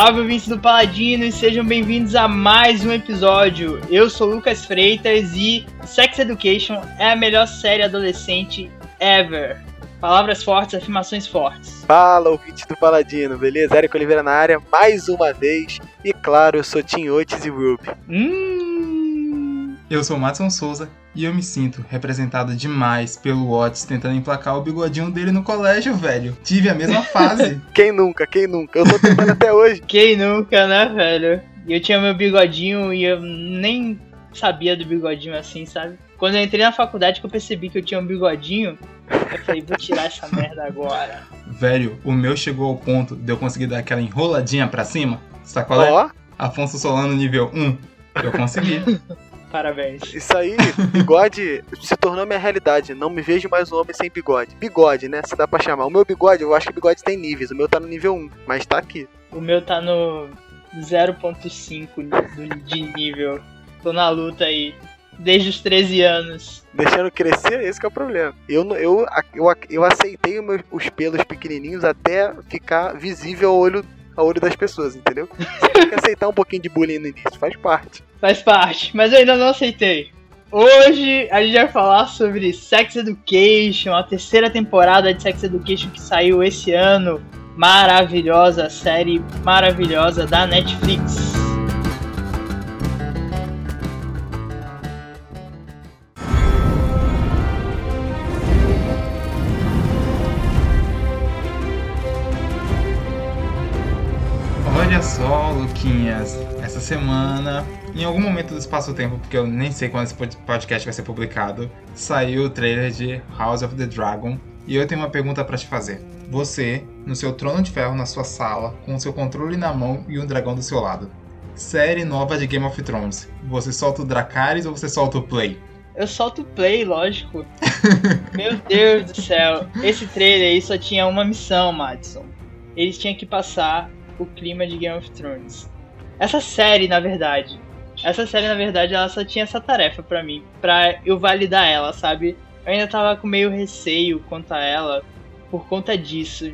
Salve, ouvintes do Paladino, e sejam bem-vindos a mais um episódio. Eu sou Lucas Freitas e Sex Education é a melhor série adolescente ever. Palavras fortes, afirmações fortes. Fala, ouvinte do Paladino, beleza? Érico Oliveira na área, mais uma vez. E claro, eu sou Tim Oates e Ruby. Hum. Eu sou o Matson Souza e eu me sinto representado demais pelo Otis tentando emplacar o bigodinho dele no colégio, velho. Tive a mesma fase. quem nunca, quem nunca? Eu tô tentando até hoje. Quem nunca, né, velho? Eu tinha meu bigodinho e eu nem sabia do bigodinho assim, sabe? Quando eu entrei na faculdade que eu percebi que eu tinha um bigodinho, eu falei, vou tirar essa merda agora. Velho, o meu chegou ao ponto de eu conseguir dar aquela enroladinha pra cima. Sabe qual é? Ó, Afonso Solano nível 1. Eu consegui. Parabéns. isso aí, bigode se tornou minha realidade. Não me vejo mais um homem sem bigode. Bigode, né? Se dá pra chamar. O meu bigode, eu acho que bigode tem níveis. O meu tá no nível 1, mas tá aqui. O meu tá no 0.5 do- de nível. Tô na luta aí. Desde os 13 anos. Deixando crescer, esse que é o problema. Eu, não- eu, eu, eu aceitei os meus- os pelos pequenininhos até ficar visível ao olho, ao olho das pessoas, entendeu? Você tem que aceitar um pouquinho de bullying no início, faz parte. Faz parte, mas eu ainda não aceitei. Hoje a gente vai falar sobre Sex Education, a terceira temporada de Sex Education que saiu esse ano. Maravilhosa, série maravilhosa da Netflix. Só, Luquinhas, essa semana, em algum momento do espaço-tempo, porque eu nem sei quando esse pod- podcast vai ser publicado, saiu o trailer de House of the Dragon e eu tenho uma pergunta pra te fazer. Você, no seu trono de ferro na sua sala, com o seu controle na mão e um dragão do seu lado. Série nova de Game of Thrones. Você solta o Dracarys ou você solta o Play? Eu solto o play, lógico. Meu Deus do céu. Esse trailer aí só tinha uma missão, Madison. Eles tinham que passar o clima de Game of Thrones. Essa série, na verdade. Essa série, na verdade, ela só tinha essa tarefa pra mim. Pra eu validar ela, sabe? Eu ainda tava com meio receio quanto a ela. Por conta disso.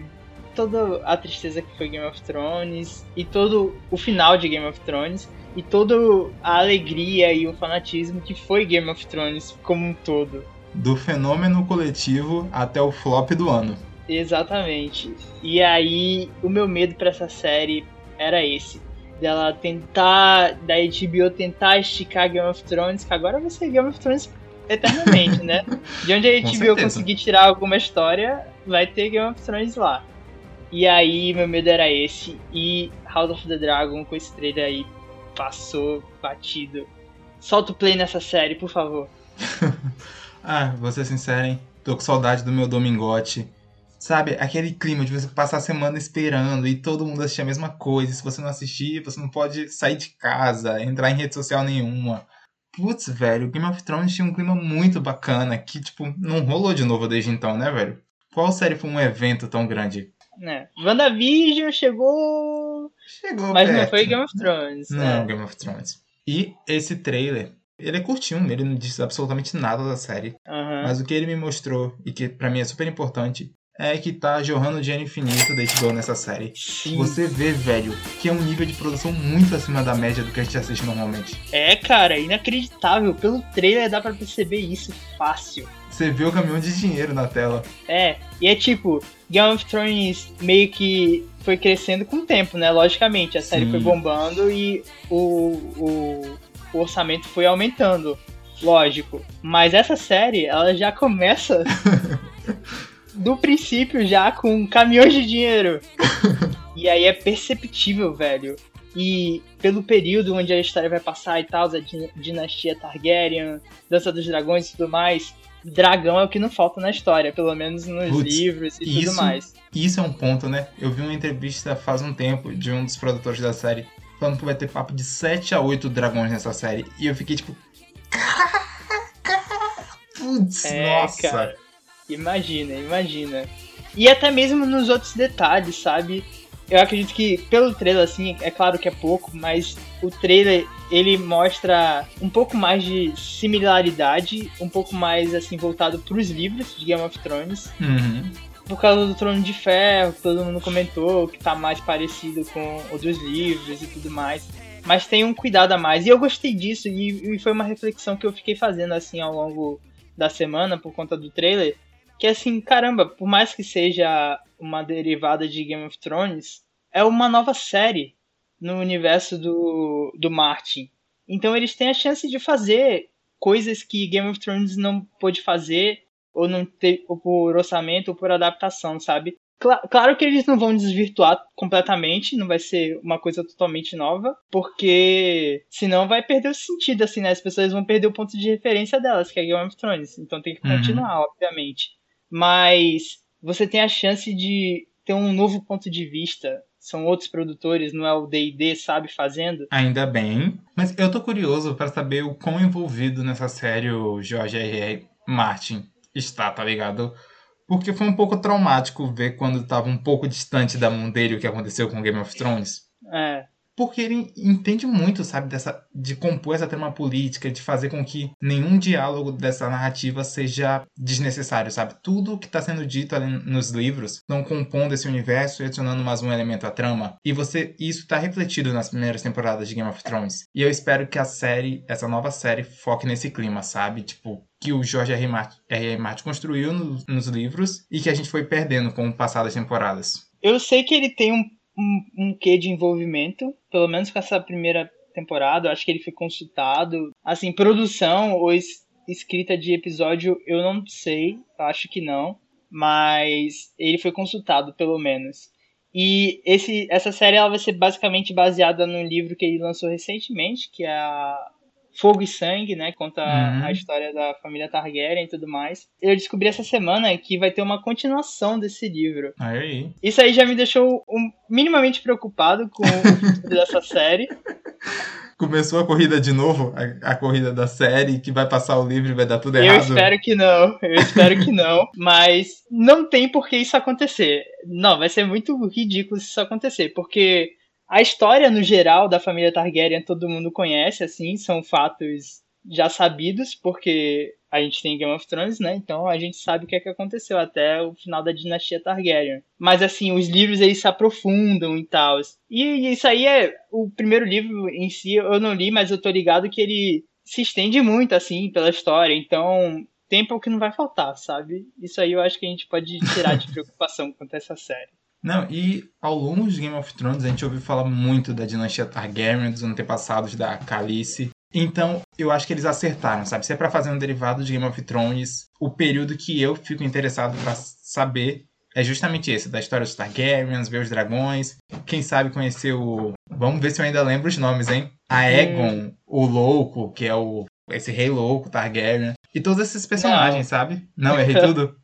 Toda a tristeza que foi Game of Thrones. E todo o final de Game of Thrones e toda a alegria e o fanatismo que foi Game of Thrones como um todo. Do fenômeno coletivo até o flop do ano. Exatamente. E aí, o meu medo pra essa série era esse. Dela tentar, da HBO tentar esticar Game of Thrones, que agora vai ser Game of Thrones eternamente, né? De onde a HBO conseguir tirar alguma história, vai ter Game of Thrones lá. E aí, meu medo era esse. E House of the Dragon, com esse trailer aí, passou batido. Solta o play nessa série, por favor. Ah, vou ser sincero, hein? Tô com saudade do meu domingote. Sabe, aquele clima de você passar a semana esperando e todo mundo assistir a mesma coisa. Se você não assistir, você não pode sair de casa, entrar em rede social nenhuma. Putz, velho, Game of Thrones tinha um clima muito bacana que, tipo, não rolou de novo desde então, né, velho? Qual série foi um evento tão grande? Né? WandaVision chegou. Chegou Mas não perto. foi Game of Thrones. Não, né? Game of Thrones. E esse trailer, ele é curtinho, ele não diz absolutamente nada da série. Aham. Mas o que ele me mostrou, e que pra mim é super importante, é que tá jorrando dinheiro infinito da HBO nessa série. Sim. Você vê, velho, que é um nível de produção muito acima da média do que a gente assiste normalmente. É, cara, inacreditável. Pelo trailer dá pra perceber isso fácil. Você vê o caminhão de dinheiro na tela. É, e é tipo, Game of Thrones meio que foi crescendo com o tempo, né? Logicamente, a série Sim. foi bombando e o, o, o orçamento foi aumentando. Lógico. Mas essa série, ela já começa do princípio já com caminhões de dinheiro. e aí é perceptível, velho. E pelo período onde a história vai passar e tal, a din- dinastia Targaryen, Dança dos Dragões e tudo mais, dragão é o que não falta na história, pelo menos nos livros e tudo isso- mais. Isso é um ponto, né? Eu vi uma entrevista faz um tempo de um dos produtores da série falando que vai ter papo de 7 a 8 dragões nessa série. E eu fiquei tipo. "Caraca, Putz, É, nossa. cara. Imagina, imagina. E até mesmo nos outros detalhes, sabe? Eu acredito que pelo trailer, assim, é claro que é pouco, mas o trailer ele mostra um pouco mais de similaridade, um pouco mais assim voltado para os livros de Game of Thrones. Uhum. por causa do Trono de Ferro, que todo mundo comentou, que tá mais parecido com outros livros e tudo mais. Mas tem um cuidado a mais. E eu gostei disso, e, e foi uma reflexão que eu fiquei fazendo assim ao longo da semana por conta do trailer. Que assim, caramba, por mais que seja uma derivada de Game of Thrones, é uma nova série no universo do, do Martin. Então eles têm a chance de fazer coisas que Game of Thrones não pôde fazer, ou não ter, ou por orçamento, ou por adaptação, sabe? Claro que eles não vão desvirtuar completamente, não vai ser uma coisa totalmente nova, porque senão vai perder o sentido, assim, né? As pessoas vão perder o ponto de referência delas, que é Game of Thrones. Então tem que uhum. continuar, uhum. obviamente. Mas você tem a chance de ter um novo ponto de vista. São outros produtores, não é o D&D, sabe, fazendo. Ainda bem. Mas eu tô curioso para saber o quão envolvido nessa série o George R.R. Martin está, tá ligado? Porque foi um pouco traumático ver quando estava um pouco distante da mão dele o que aconteceu com Game of Thrones. É. Porque ele entende muito, sabe, dessa, de compor essa trama política, de fazer com que nenhum diálogo dessa narrativa seja desnecessário, sabe? Tudo que está sendo dito ali nos livros estão compondo esse universo e adicionando mais um elemento à trama. E você, isso está refletido nas primeiras temporadas de Game of Thrones. E eu espero que a série, essa nova série, foque nesse clima, sabe? Tipo, que o George R. R. Martin construiu no, nos livros e que a gente foi perdendo com o passar das temporadas. Eu sei que ele tem um um, um quê de envolvimento, pelo menos com essa primeira temporada. Eu acho que ele foi consultado. Assim, produção ou es escrita de episódio, eu não sei, acho que não. Mas ele foi consultado, pelo menos. E esse, essa série ela vai ser basicamente baseada num livro que ele lançou recentemente, que é a Fogo e Sangue, né? Conta uhum. a história da família Targaryen e tudo mais. Eu descobri essa semana que vai ter uma continuação desse livro. Aí. Isso aí já me deixou um, minimamente preocupado com o futuro dessa série. Começou a corrida de novo, a, a, corrida da série, que vai passar o livro e vai dar tudo errado. Eu espero que não, eu espero que não, mas não tem por que isso acontecer. Não, vai ser muito ridículo se isso acontecer, porque a história, no geral, da família Targaryen todo mundo conhece, assim, são fatos já sabidos, porque a gente tem Game of Thrones, né? Então a gente sabe o que é que aconteceu até o final da dinastia Targaryen. Mas assim, os livros eles se aprofundam e tal. E isso aí é o primeiro livro em si, eu não li, mas eu tô ligado que ele se estende muito assim pela história. Então, tempo é o que não vai faltar, sabe? Isso aí eu acho que a gente pode tirar de preocupação quanto a essa série. Não, e ao longo de Game of Thrones a gente ouviu falar muito da dinastia Targaryen, dos antepassados da Calice. Então, eu acho que eles acertaram, sabe? Se é pra fazer um derivado de Game of Thrones, o período que eu fico interessado para saber é justamente esse, da história dos Targaryens, ver os dragões, quem sabe conhecer o... Vamos ver se eu ainda lembro os nomes, hein? A Egon, o Louco, que é o esse rei louco, Targaryen. E todos esses personagens, não. sabe? Não, errei tudo?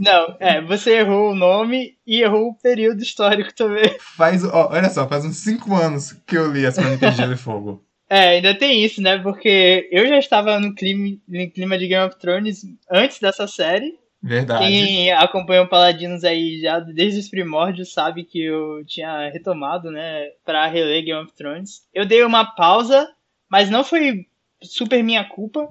não, é, você errou o nome e errou o período histórico também. Faz, ó, olha só, faz uns 5 anos que eu li as Crônicas de Gelo e Fogo. É, ainda tem isso, né? Porque eu já estava no clima, no clima de Game of Thrones antes dessa série. Verdade. Quem acompanha o Paladinos aí já desde os primórdios sabe que eu tinha retomado, né, para reler Game of Thrones. Eu dei uma pausa, mas não foi super minha culpa.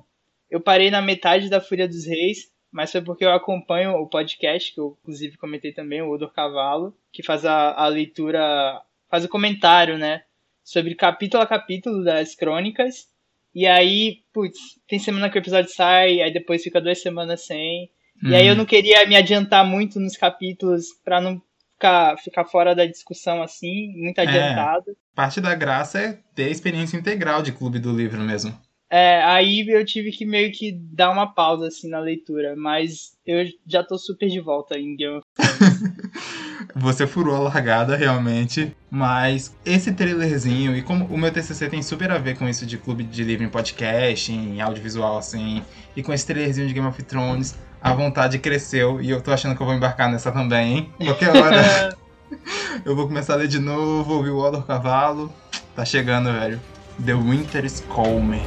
Eu parei na metade da Fúria dos Reis, mas foi porque eu acompanho o podcast, que eu inclusive comentei também, o Odor Cavalo, que faz a, a leitura, faz o comentário, né, sobre capítulo a capítulo das crônicas. E aí, putz, tem semana que o episódio sai, aí depois fica duas semanas sem. Hum. E aí eu uhum. não queria me adiantar muito nos capítulos para não ficar, ficar fora da discussão assim, muito é, adiantado. É, parte da graça é ter a experiência integral de clube do livro mesmo. É, aí eu tive que meio que dar uma pausa assim na leitura, mas eu já tô super de volta em Game of Thrones. Você furou a largada realmente, mas esse trailerzinho e como o meu TCC tem super a ver com isso de clube de livro em podcast, em audiovisual assim, e com esse trailerzinho de Game of Thrones, a vontade cresceu e eu tô achando que eu vou embarcar nessa também, hein? Qualquer hora eu vou começar a ler de novo, ouvir o Odor Cavalo. Tá chegando, velho. The Winter is Coming.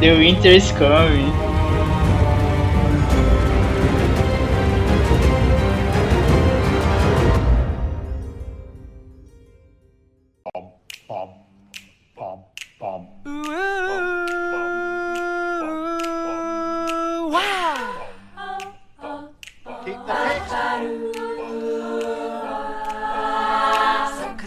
The Winter is Coming.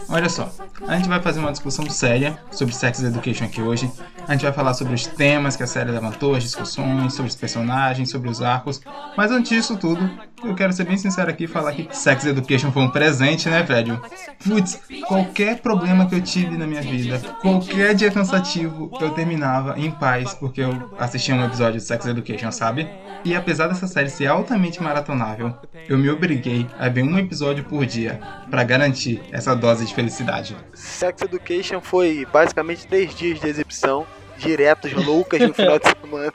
Olha só, a gente vai fazer uma discussão séria sobre Sex Education aqui hoje. A gente vai falar sobre os temas que a série levantou, as discussões, sobre os personagens, sobre os arcos. Mas antes disso tudo, eu quero ser bem sincero aqui e falar que Sex Education foi um presente, né, velho? Putz, qualquer problema que eu tive na minha vida, qualquer dia cansativo, eu terminava em paz porque eu assistia um episódio de Sex Education, sabe? E apesar dessa série ser altamente maratonável, eu me obriguei a ver um episódio por dia para garantir essa dose de felicidade. Sex Education foi basicamente 10 dias de exibição, diretos, loucas no final de semana.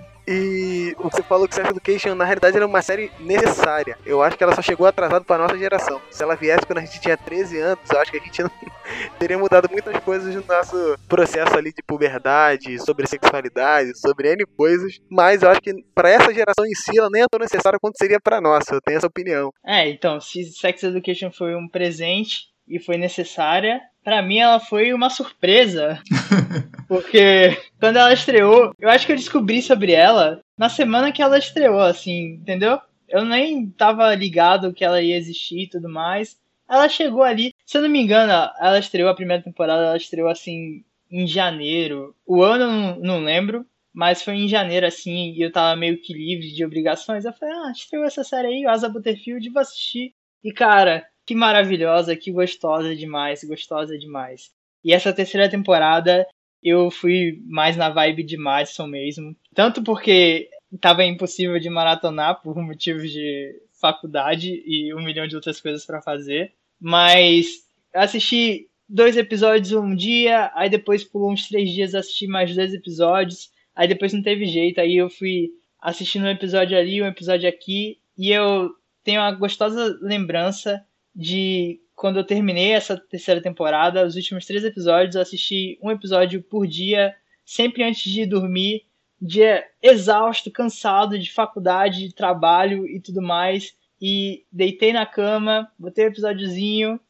E você falou que Sex Education na realidade era uma série necessária. Eu acho que ela só chegou atrasada para nossa geração. Se ela viesse quando a gente tinha 13 anos, eu acho que a gente não teria mudado muitas coisas no nosso processo ali de puberdade, sobre sexualidade, sobre N coisas. Mas eu acho que para essa geração em si ela nem é tão necessária quanto seria para nossa. Eu tenho essa opinião. É, então, se Sex Education foi um presente e foi necessária, para mim ela foi uma surpresa. Porque quando ela estreou, eu acho que eu descobri sobre ela na semana que ela estreou, assim, entendeu? Eu nem tava ligado que ela ia existir e tudo mais. Ela chegou ali, se eu não me engano, ela estreou a primeira temporada, ela estreou assim em janeiro. O ano eu não, não lembro, mas foi em janeiro assim, e eu tava meio que livre de obrigações. Eu falei, ah, estreou essa série aí, Asa Butterfield, vou assistir. E cara, que maravilhosa, que gostosa demais, gostosa demais. E essa terceira temporada eu fui mais na vibe de Madison mesmo. Tanto porque tava impossível de maratonar por motivos de faculdade e um milhão de outras coisas para fazer. Mas assisti dois episódios um dia, aí depois pulou uns três dias assisti mais dois episódios, aí depois não teve jeito, aí eu fui assistindo um episódio ali, um episódio aqui, e eu tenho uma gostosa lembrança de quando eu terminei essa terceira temporada, os últimos três episódios, eu assisti um episódio por dia, sempre antes de dormir, dia exausto, cansado de faculdade, de trabalho e tudo mais. E deitei na cama, botei um episódiozinho,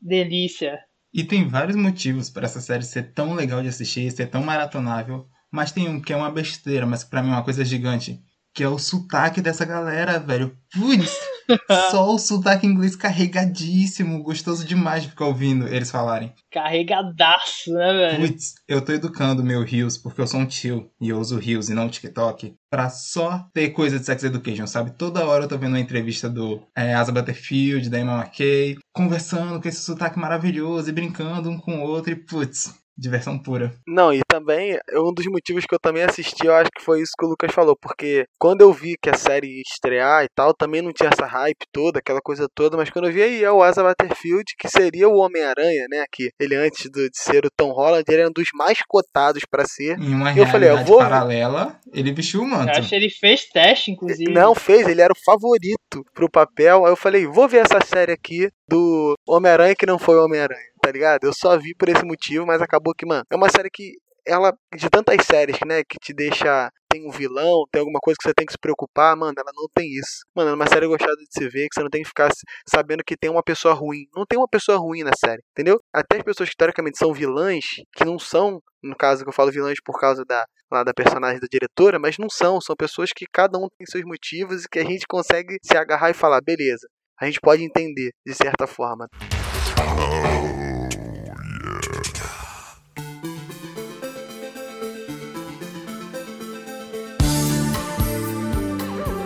delícia. E tem vários motivos para essa série ser tão legal de assistir, ser tão maratonável, mas tem um que é uma besteira, mas para mim é uma coisa gigante, que é o sotaque dessa galera, velho. Putz! Só o sotaque inglês carregadíssimo, gostoso demais de ficar ouvindo eles falarem. Carregadaço, né, velho? Putz, eu tô educando meu Rios, porque eu sou um tio e eu uso Rios e não TikTok, pra só ter coisa de sex education, sabe? Toda hora eu tô vendo uma entrevista do é, Asa Butterfield, da Emma McKay, conversando com esse sotaque maravilhoso e brincando um com o outro e putz, Diversão pura. Não, e também, um dos motivos que eu também assisti, eu acho que foi isso que o Lucas falou, porque quando eu vi que a série ia estrear e tal, também não tinha essa hype toda, aquela coisa toda, mas quando eu vi aí é o Asa Butterfield, que seria o Homem-Aranha, né, que ele antes de ser o Tom Holland, ele era um dos mais cotados para ser. Em uma eu falei, eu vou... paralela, ele vestiu o manto. Eu acho que ele fez teste, inclusive. Não, fez, ele era o favorito pro papel, aí eu falei, vou ver essa série aqui do Homem-Aranha que não foi Homem-Aranha tá ligado? Eu só vi por esse motivo, mas acabou que, mano, é uma série que ela de tantas séries, né, que te deixa tem um vilão, tem alguma coisa que você tem que se preocupar, mano, ela não tem isso. Mano, é uma série gostada de se ver, que você não tem que ficar sabendo que tem uma pessoa ruim. Não tem uma pessoa ruim na série, entendeu? Até as pessoas que teoricamente são vilãs, que não são, no caso que eu falo vilãs por causa da lá da personagem da diretora, mas não são, são pessoas que cada um tem seus motivos e que a gente consegue se agarrar e falar, beleza, a gente pode entender de certa forma.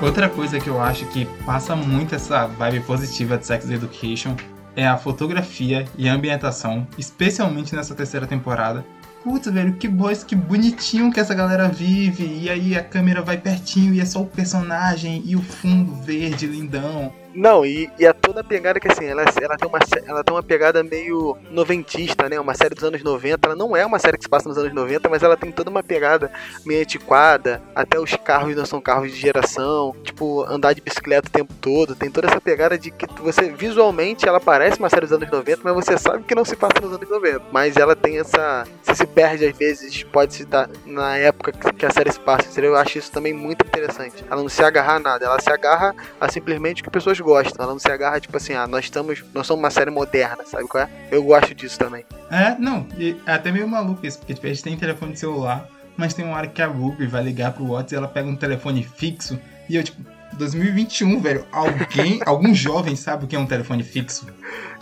Outra coisa que eu acho que passa muito essa vibe positiva de Sex Education é a fotografia e a ambientação, especialmente nessa terceira temporada. Putz, velho, que boys, que bonitinho que essa galera vive. E aí a câmera vai pertinho e é só o personagem e o fundo verde lindão. Não, e, e é toda pegada que assim, ela, ela, tem uma, ela tem uma pegada meio noventista, né? Uma série dos anos 90. Ela não é uma série que se passa nos anos 90, mas ela tem toda uma pegada meio antiquada. Até os carros não são carros de geração. Tipo, andar de bicicleta o tempo todo. Tem toda essa pegada de que você, visualmente, ela parece uma série dos anos 90, mas você sabe que não se passa nos anos 90. Mas ela tem essa. Você se perde às vezes, pode se dar na época que a série se passa. Eu acho isso também muito interessante. Ela não se agarra a nada, ela se agarra a simplesmente que pessoas gosta. Ela não se agarra, tipo assim, ah, nós estamos. Nós somos uma série moderna, sabe qual é? Eu gosto disso também. É, não, é até meio maluco isso, porque tipo, a gente tem telefone de celular, mas tem uma hora que a Ruby vai ligar pro WhatsApp e ela pega um telefone fixo e eu, tipo, 2021, velho, alguém, algum jovem sabe o que é um telefone fixo?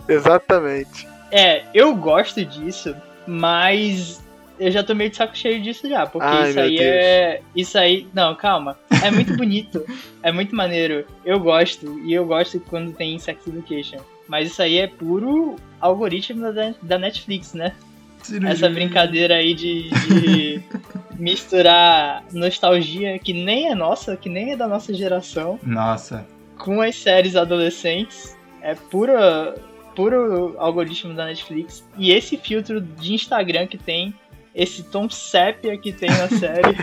Exatamente. É, eu gosto disso, mas eu já tô meio de saco cheio disso já, porque Ai, isso aí Deus. é. Isso aí. Não, calma. É muito bonito. é muito maneiro. Eu gosto. E eu gosto quando tem Sex Education. Mas isso aí é puro algoritmo da, da Netflix, né? Essa brincadeira aí de, de misturar nostalgia que nem é nossa, que nem é da nossa geração, Nossa, com as séries adolescentes. É pura, puro algoritmo da Netflix. E esse filtro de Instagram que tem, esse tom sépia que tem na série,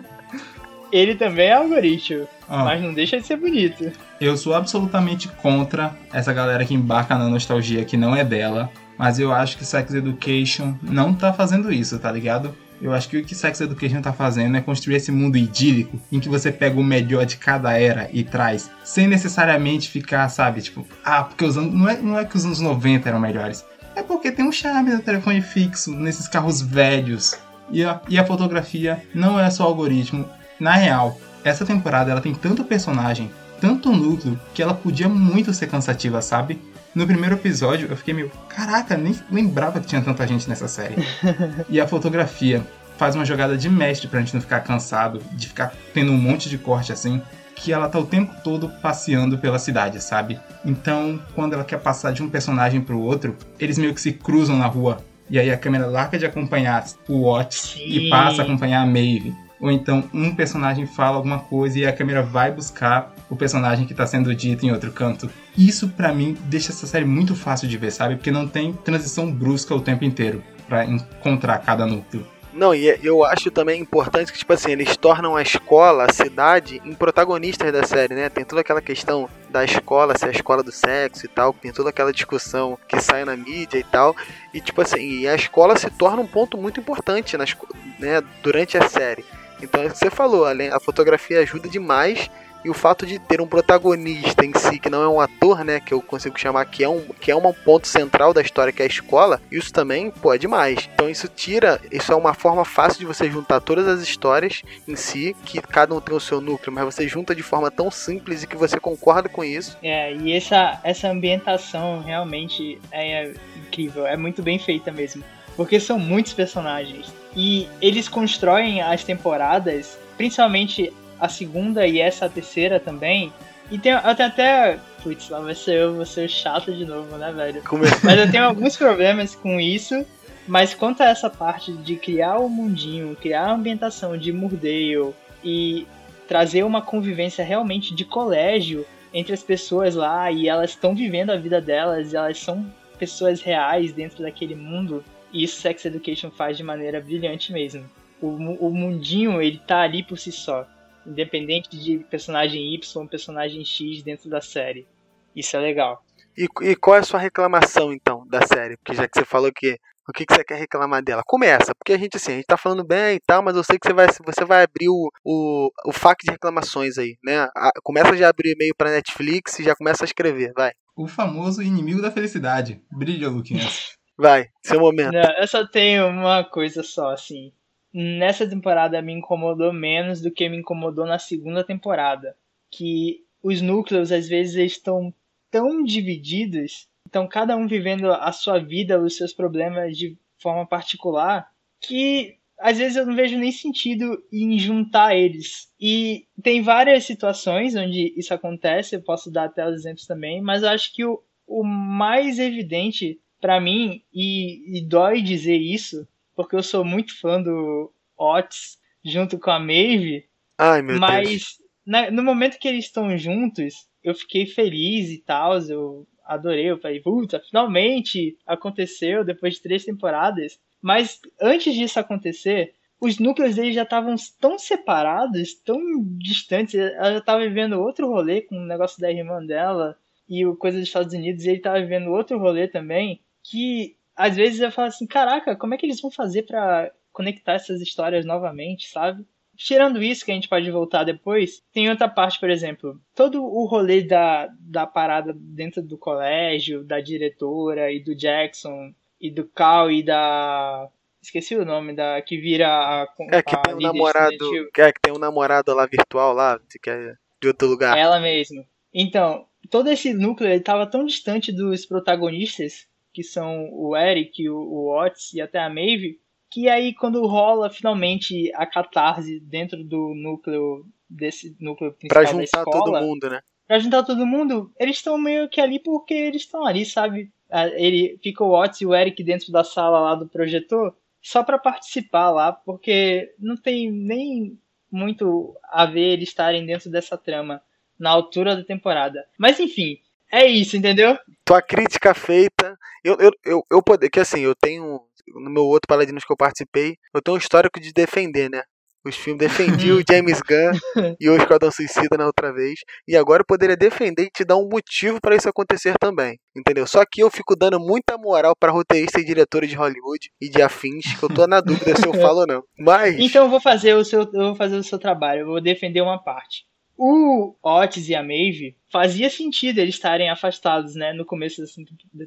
ele também é algoritmo. ó, Mas não deixa de ser bonito. eu sou absolutamente contra essa galera que embarca na nostalgia que não é dela. Mas eu acho que Sex Education não tá fazendo isso, tá ligado? Eu acho que o que Sex Education tá fazendo é construir esse mundo idílico em que você pega o melhor de cada era e traz, sem necessariamente ficar, sabe, tipo, ah, porque os anos. Não é, não é que os anos 90 eram melhores. É porque tem um charme do telefone fixo nesses carros velhos. E a, e a fotografia não é só algoritmo. Na real, essa temporada ela tem tanto personagem, tanto núcleo, que ela podia muito ser cansativa, sabe? No primeiro episódio eu fiquei meio, caraca, nem lembrava que tinha tanta gente nessa série. e a fotografia faz uma jogada de mestre pra gente não ficar cansado, de ficar tendo um monte de corte assim, que ela tá o tempo todo passeando pela cidade, sabe? Então, quando ela quer passar de um personagem pro outro, eles meio que se cruzam na rua. E aí a câmera larga de acompanhar o Watts e Sim. passa a acompanhar a Maeve. Ou então um personagem fala alguma coisa e a câmera vai buscar o personagem que tá sendo dito em outro canto. Isso pra mim deixa essa série muito fácil de ver, sabe? Porque não tem transição brusca o tempo inteiro pra encontrar cada núcleo. Não, e eu acho também importante que, tipo assim, eles tornam a escola, a cidade, em protagonistas da série, né? Tem toda aquela questão da escola, ser a escola do sexo e tal, tem toda aquela discussão que sai na mídia e tal. E, tipo assim, a escola se torna um ponto muito importante nas, né, durante a série. Então, é o que você falou, a fotografia ajuda demais. E o fato de ter um protagonista em si, que não é um ator, né? Que eu consigo chamar que é um, que é um ponto central da história, que é a escola, isso também, pô, é demais. Então isso tira, isso é uma forma fácil de você juntar todas as histórias em si, que cada um tem o seu núcleo, mas você junta de forma tão simples e que você concorda com isso. É, e essa, essa ambientação realmente é incrível, é muito bem feita mesmo. Porque são muitos personagens. E eles constroem as temporadas, principalmente a segunda e essa terceira também. E tem, eu tenho até. Putz, lá vai ser eu, vou ser chato de novo, né, velho? Como Mas eu tenho alguns problemas com isso. Mas quanto a essa parte de criar o mundinho, criar a ambientação de Murdale e trazer uma convivência realmente de colégio entre as pessoas lá e elas estão vivendo a vida delas, e elas são pessoas reais dentro daquele mundo. E isso Sex Education faz de maneira brilhante mesmo. O, o mundinho, ele tá ali por si só. Independente de personagem Y, personagem X dentro da série. Isso é legal. E, e qual é a sua reclamação, então, da série? Porque já que você falou que. O que, que você quer reclamar dela? Começa, porque a gente assim, a gente tá falando bem e tal, mas eu sei que você vai, você vai abrir o, o, o FAQ de reclamações aí, né? A- começa já a abrir e-mail pra Netflix e já começa a escrever, vai. O famoso inimigo da felicidade. Brilha, Luquinhas. Vai, seu momento. Não, eu só tenho uma coisa só, assim. Nessa temporada me incomodou menos do que me incomodou na segunda temporada. Que os núcleos, às vezes, estão tão divididos, estão cada um vivendo a sua vida, os seus problemas de forma particular, que às vezes eu não vejo nem sentido em juntar eles. E tem várias situações onde isso acontece, eu posso dar até os exemplos também, mas eu acho que o, o mais evidente pra mim, e, e dói dizer isso, porque eu sou muito fã do Otis junto com a Maeve, Ai, meu Deus. mas na- no momento que eles estão juntos, eu fiquei feliz e tal, eu adorei, eu falei, puta, finalmente aconteceu depois de três temporadas. Mas antes disso acontecer, os núcleos deles já estavam tão separados, tão distantes, ela já estava vivendo outro rolê com o negócio da irmã dela e o coisa dos Estados Unidos, e ele estava vivendo outro rolê também, que às vezes eu falo assim, caraca, como é que eles vão fazer pra conectar essas histórias novamente, sabe? Tirando isso, que a gente pode voltar depois, tem outra parte, por exemplo, todo o rolê da, da parada dentro do colégio, da diretora e do Jackson e do Cal e da. Esqueci o nome da. que vira a. É que a tem um namorado. estudantil. É que tem um namorado lá virtual lá, que é de outro lugar. Ela mesma. Então, todo esse núcleo ele tava tão distante dos protagonistas que são o Eric, o, o Otis e até a Maeve, que aí quando rola finalmente a catarse dentro do núcleo desse núcleo principal pra juntar escola, todo mundo, né? pra juntar todo mundo, eles estão meio que ali porque eles estão ali, sabe? Ele fica o Otis e o Eric dentro da sala lá do projetor só pra participar lá, porque não tem nem muito a ver eles estarem dentro dessa trama na altura da temporada. Mas enfim, é isso, entendeu? Tua crítica feita. Eu, eu, eu, eu poder, que assim, eu tenho. No meu outro Paladinos que eu participei, eu tenho um histórico de defender, né? Os filmes defendi o James Gunn e o Esquadrão Suicida na outra vez. E agora eu poderia defender e te dar um motivo para isso acontecer também. Entendeu? Só que eu fico dando muita moral para roteiristas e diretores de Hollywood e de afins, que eu tô na dúvida se eu falo ou não. Mas. Então eu vou fazer o seu, eu vou fazer o seu trabalho, eu vou defender uma parte. O Otis e a Maeve fazia sentido eles estarem afastados, né, no começo dessa,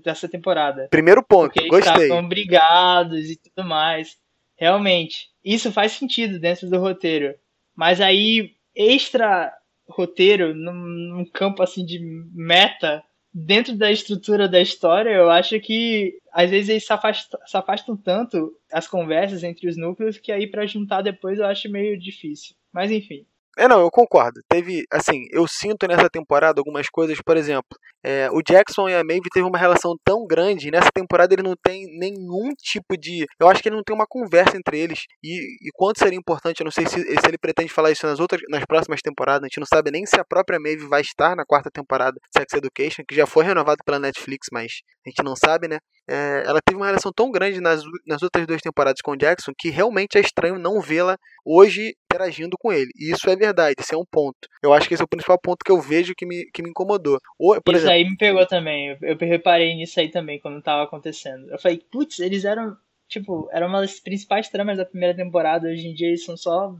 dessa temporada. Primeiro ponto, Porque eles gostei. estavam brigados e tudo mais. Realmente, isso faz sentido dentro do roteiro. Mas aí, extra roteiro, num, num campo assim de meta, dentro da estrutura da história, eu acho que às vezes eles se afastam, se afastam tanto as conversas entre os núcleos que aí pra juntar depois eu acho meio difícil. Mas enfim. É, não, eu concordo. Teve, assim, eu sinto nessa temporada algumas coisas, por exemplo, é, o Jackson e a Maeve teve uma relação tão grande, e nessa temporada ele não tem nenhum tipo de. Eu acho que ele não tem uma conversa entre eles. E, e quanto seria importante, eu não sei se, se ele pretende falar isso nas outras, nas próximas temporadas, a gente não sabe nem se a própria Maeve vai estar na quarta temporada de Sex Education, que já foi renovada pela Netflix, mas a gente não sabe, né? É, ela teve uma relação tão grande nas, nas outras duas temporadas com o Jackson que realmente é estranho não vê-la hoje interagindo com ele. E isso é verdade, isso é um ponto. Eu acho que esse é o principal ponto que eu vejo que me, que me incomodou. Ou, por isso exemplo, aí me pegou também. Eu, eu reparei nisso aí também quando tava acontecendo. Eu falei, putz, eles eram. Tipo, era uma das principais tramas da primeira temporada. Hoje em dia eles são só.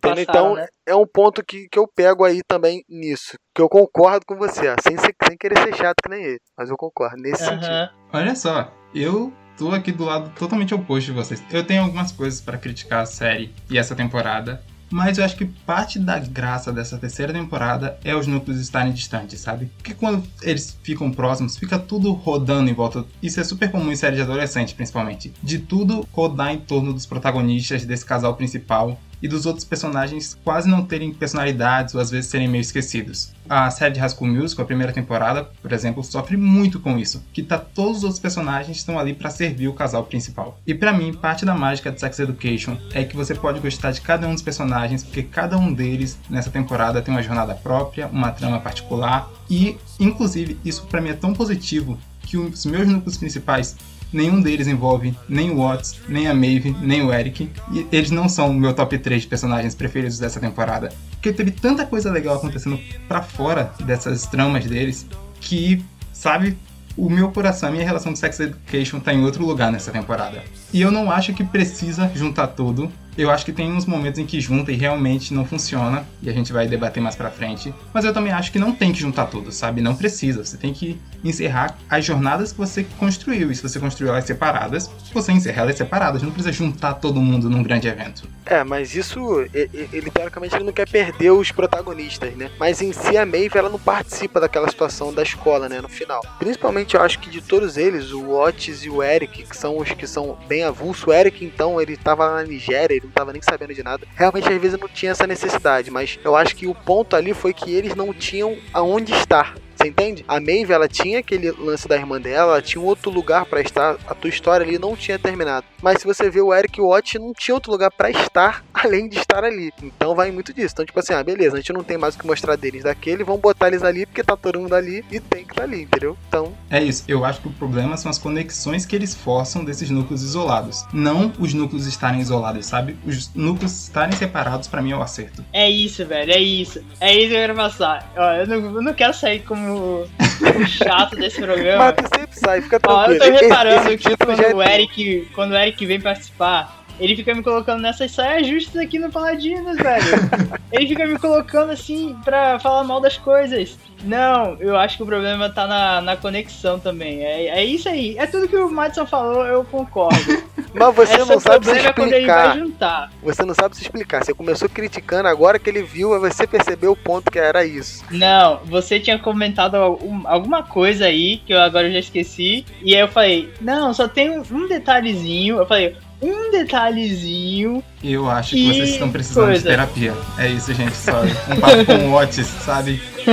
Passaram, Então, né? é um ponto que, que eu pego aí também nisso. Que eu concordo com você, ó, sem, ser- sem querer ser chato que nem ele. Mas eu concordo nesse sentido. Aham. Olha só, eu tô aqui do lado totalmente oposto de vocês. Eu tenho algumas coisas pra criticar a série e essa temporada, mas eu acho que parte da graça dessa terceira temporada é os núcleos estarem distantes, sabe? Porque quando eles ficam próximos, fica tudo rodando em volta. Isso é super comum em séries de adolescente, principalmente. De tudo rodar em torno dos protagonistas desse casal principal e dos outros personagens quase não terem personalidades ou às vezes serem meio esquecidos. A série de School Musical, a primeira temporada, por exemplo, sofre muito com isso, que tá todos os outros personagens estão ali para servir o casal principal. E pra mim, parte da mágica de Sex Education é que você pode gostar de cada um dos personagens, porque cada um deles nessa temporada tem uma jornada própria, uma trama particular e, inclusive, isso pra mim é tão positivo que os meus núcleos principais Nenhum deles envolve nem o Watts, nem a Maeve, nem o Eric. E eles não são o meu top 3 de personagens preferidos dessa temporada. Porque teve tanta coisa legal acontecendo pra fora dessas tramas deles que, sabe, o meu coração, a minha relação com Sex Education tá em outro lugar nessa temporada. E eu não acho que precisa juntar tudo. Eu acho que tem uns momentos em que junta e realmente não funciona, e a gente vai debater mais pra frente. Mas eu também acho que não tem que juntar tudo, sabe? Não precisa. Você tem que encerrar as jornadas que você construiu. E se você construiu elas separadas, você encerra elas separadas. Não precisa juntar todo mundo num grande evento. É, mas isso, ele teoricamente ele não quer perder os protagonistas, né? Mas em si a Maeve ela não participa daquela situação da escola, né? No final. Principalmente eu acho que de todos eles, o Otis e o Eric, que são os que são bem avulsos. O Eric, então, ele tava na Nigéria, ele não tava nem sabendo de nada. Realmente, às vezes, não tinha essa necessidade, mas eu acho que o ponto ali foi que eles não tinham aonde estar. Você entende? A Maeve, ela tinha aquele lance da irmã dela, ela tinha um outro lugar pra estar. A tua história ali não tinha terminado. Mas se você vê o Eric e o Otis, não tinha outro lugar pra estar além de estar ali. Então vai muito disso. Então, tipo assim, ah, beleza, a gente não tem mais o que mostrar deles daquele, vamos botar eles ali porque tá todo mundo ali e tem que estar ali, entendeu? Então, É isso, eu acho que o problema são as conexões que eles forçam desses núcleos isolados. Não os núcleos estarem isolados, sabe? Os núcleos estarem separados, pra mim, é o acerto. É isso, velho, é isso. É isso que eu quero passar. Ó, eu, não, eu não quero sair como o chato desse programa. mas tu sempre sai, fica Ó, eu tranquilo. tô reparando esse que quando já é o, Eric, quando o Eric vem participar, Ele fica me colocando nessas saias justas aqui no Paladinos, velho. ele fica me colocando assim pra falar mal das coisas. Não, eu acho que o problema tá na, na conexão também. É, é isso aí. É tudo que o Madison falou, eu concordo. Mas você Esse é não sabe se vai explicar. juntar. Você não sabe se explicar. Você começou criticando, agora que ele viu, você percebeu o ponto que era isso. Não, você tinha comentado algum- alguma coisa aí que eu agora já esqueci. E aí eu falei, não, só tem um detalhezinho. Eu falei, um detalhezinho. Eu acho que Que vocês estão precisando coisa. de terapia. É isso, gente, só um papo com o Otis, sabe?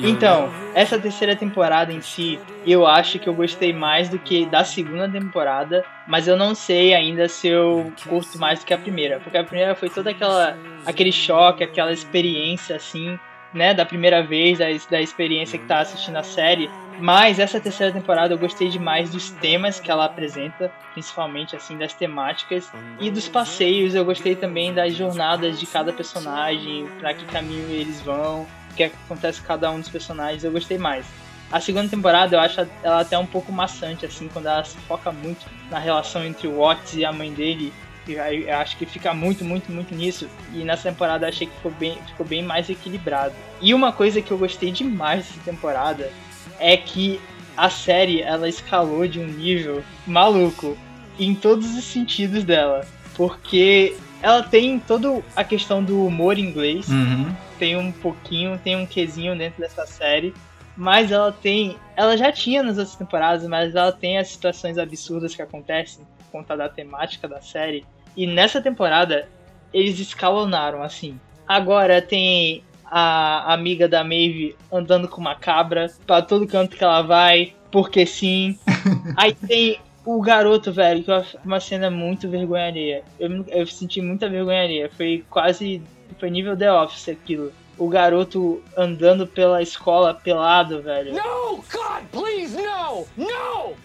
Então, essa terceira temporada em si, eu acho que eu gostei mais do que da segunda temporada, mas eu não sei ainda se eu curto mais do que a primeira, porque a primeira foi toda aquela aquele choque, aquela experiência assim, né, da primeira vez, da, da experiência que tá assistindo a série. Mas essa terceira temporada eu gostei demais dos temas que ela apresenta, principalmente assim das temáticas e dos passeios. Eu gostei também das jornadas de cada personagem, para que caminho eles vão que acontece com cada um dos personagens, eu gostei mais. A segunda temporada eu acho ela até um pouco maçante, assim, quando ela se foca muito na relação entre o Otis e a mãe dele. Eu acho que fica muito, muito, muito nisso. E nessa temporada eu achei que ficou bem, ficou bem mais equilibrado. E uma coisa que eu gostei demais dessa temporada é que a série ela escalou de um nível maluco em todos os sentidos dela. Porque ela tem toda a questão do humor inglês, Uhum. Tem um pouquinho, tem um quesinho dentro dessa série, mas ela tem, ela já tinha nas outras temporadas, mas ela tem as situações absurdas que acontecem por conta da temática da série. E nessa temporada eles escalonaram assim. Agora tem a amiga da Maeve andando com uma cabra pra todo canto que ela vai, porque sim. Aí tem o garoto, velho, que acho uma cena muito vergonha alheia. Eu, eu senti muita vergonha alheia. Foi quase. Foi nível The Office aquilo. O garoto andando pela escola pelado, velho. No! God, please, no! No!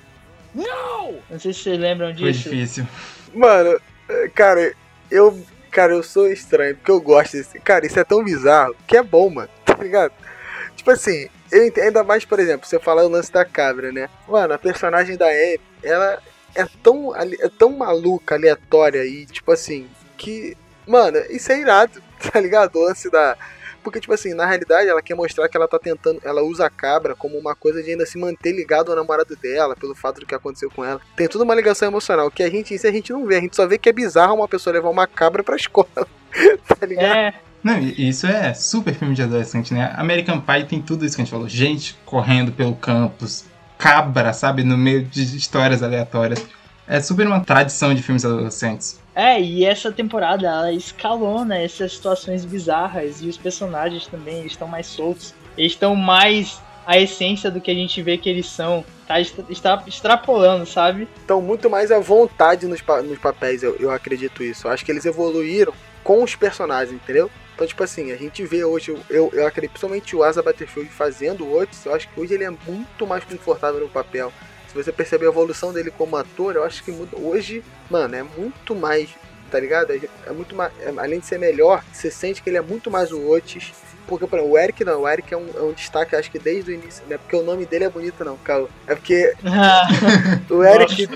No! Não sei se vocês lembram Foi disso. difícil. Mano, é, cara, eu. Cara, eu sou estranho, porque eu gosto desse. Cara, isso é tão bizarro que é bom, mano. Tá ligado? Tipo assim, eu entendo, ainda mais, por exemplo, você falar o lance da cabra, né? Mano, a personagem da Amy, ela é tão, é tão maluca, aleatória e, tipo assim, que. Mano, isso é irado, tá ligado? O lance da. Porque, tipo assim, na realidade, ela quer mostrar que ela tá tentando. Ela usa a cabra como uma coisa de ainda se manter ligado ao namorado dela, pelo fato do que aconteceu com ela. Tem tudo uma ligação emocional. Que a gente, isso a gente não vê. A gente só vê que é bizarro uma pessoa levar uma cabra pra escola. tá ligado? É, Não, e isso é super filme de adolescente, né? American Pie tem tudo isso que a gente falou. Gente correndo pelo campus, cabra, sabe? No meio de histórias aleatórias. É super uma tradição de filmes adolescentes. É, e essa temporada ela escalona essas situações bizarras e os personagens também estão mais soltos. Eles estão mais a essência do que a gente vê que eles são. Tá extra- extrapolando, sabe? Estão muito mais à vontade nos, pa- nos papéis, eu, eu acredito isso. Eu acho que eles evoluíram com os personagens, entendeu? Então, tipo assim, a gente vê hoje, eu, eu, acredito, principalmente o Asa Butterfield fazendo o Otis, eu acho que hoje ele é muito mais confortável no papel. Se você perceber a evolução dele como ator, eu acho que muda. Hoje, mano, é muito mais, tá ligado? É, é muito mais. é- além de ser melhor, você sente que ele é muito mais o Otis. Porque, por exemplo, o Eric não, o Eric é um, é um destaque, acho que desde o início, não é porque o nome dele é bonito, não, Caio. É porque o Eric,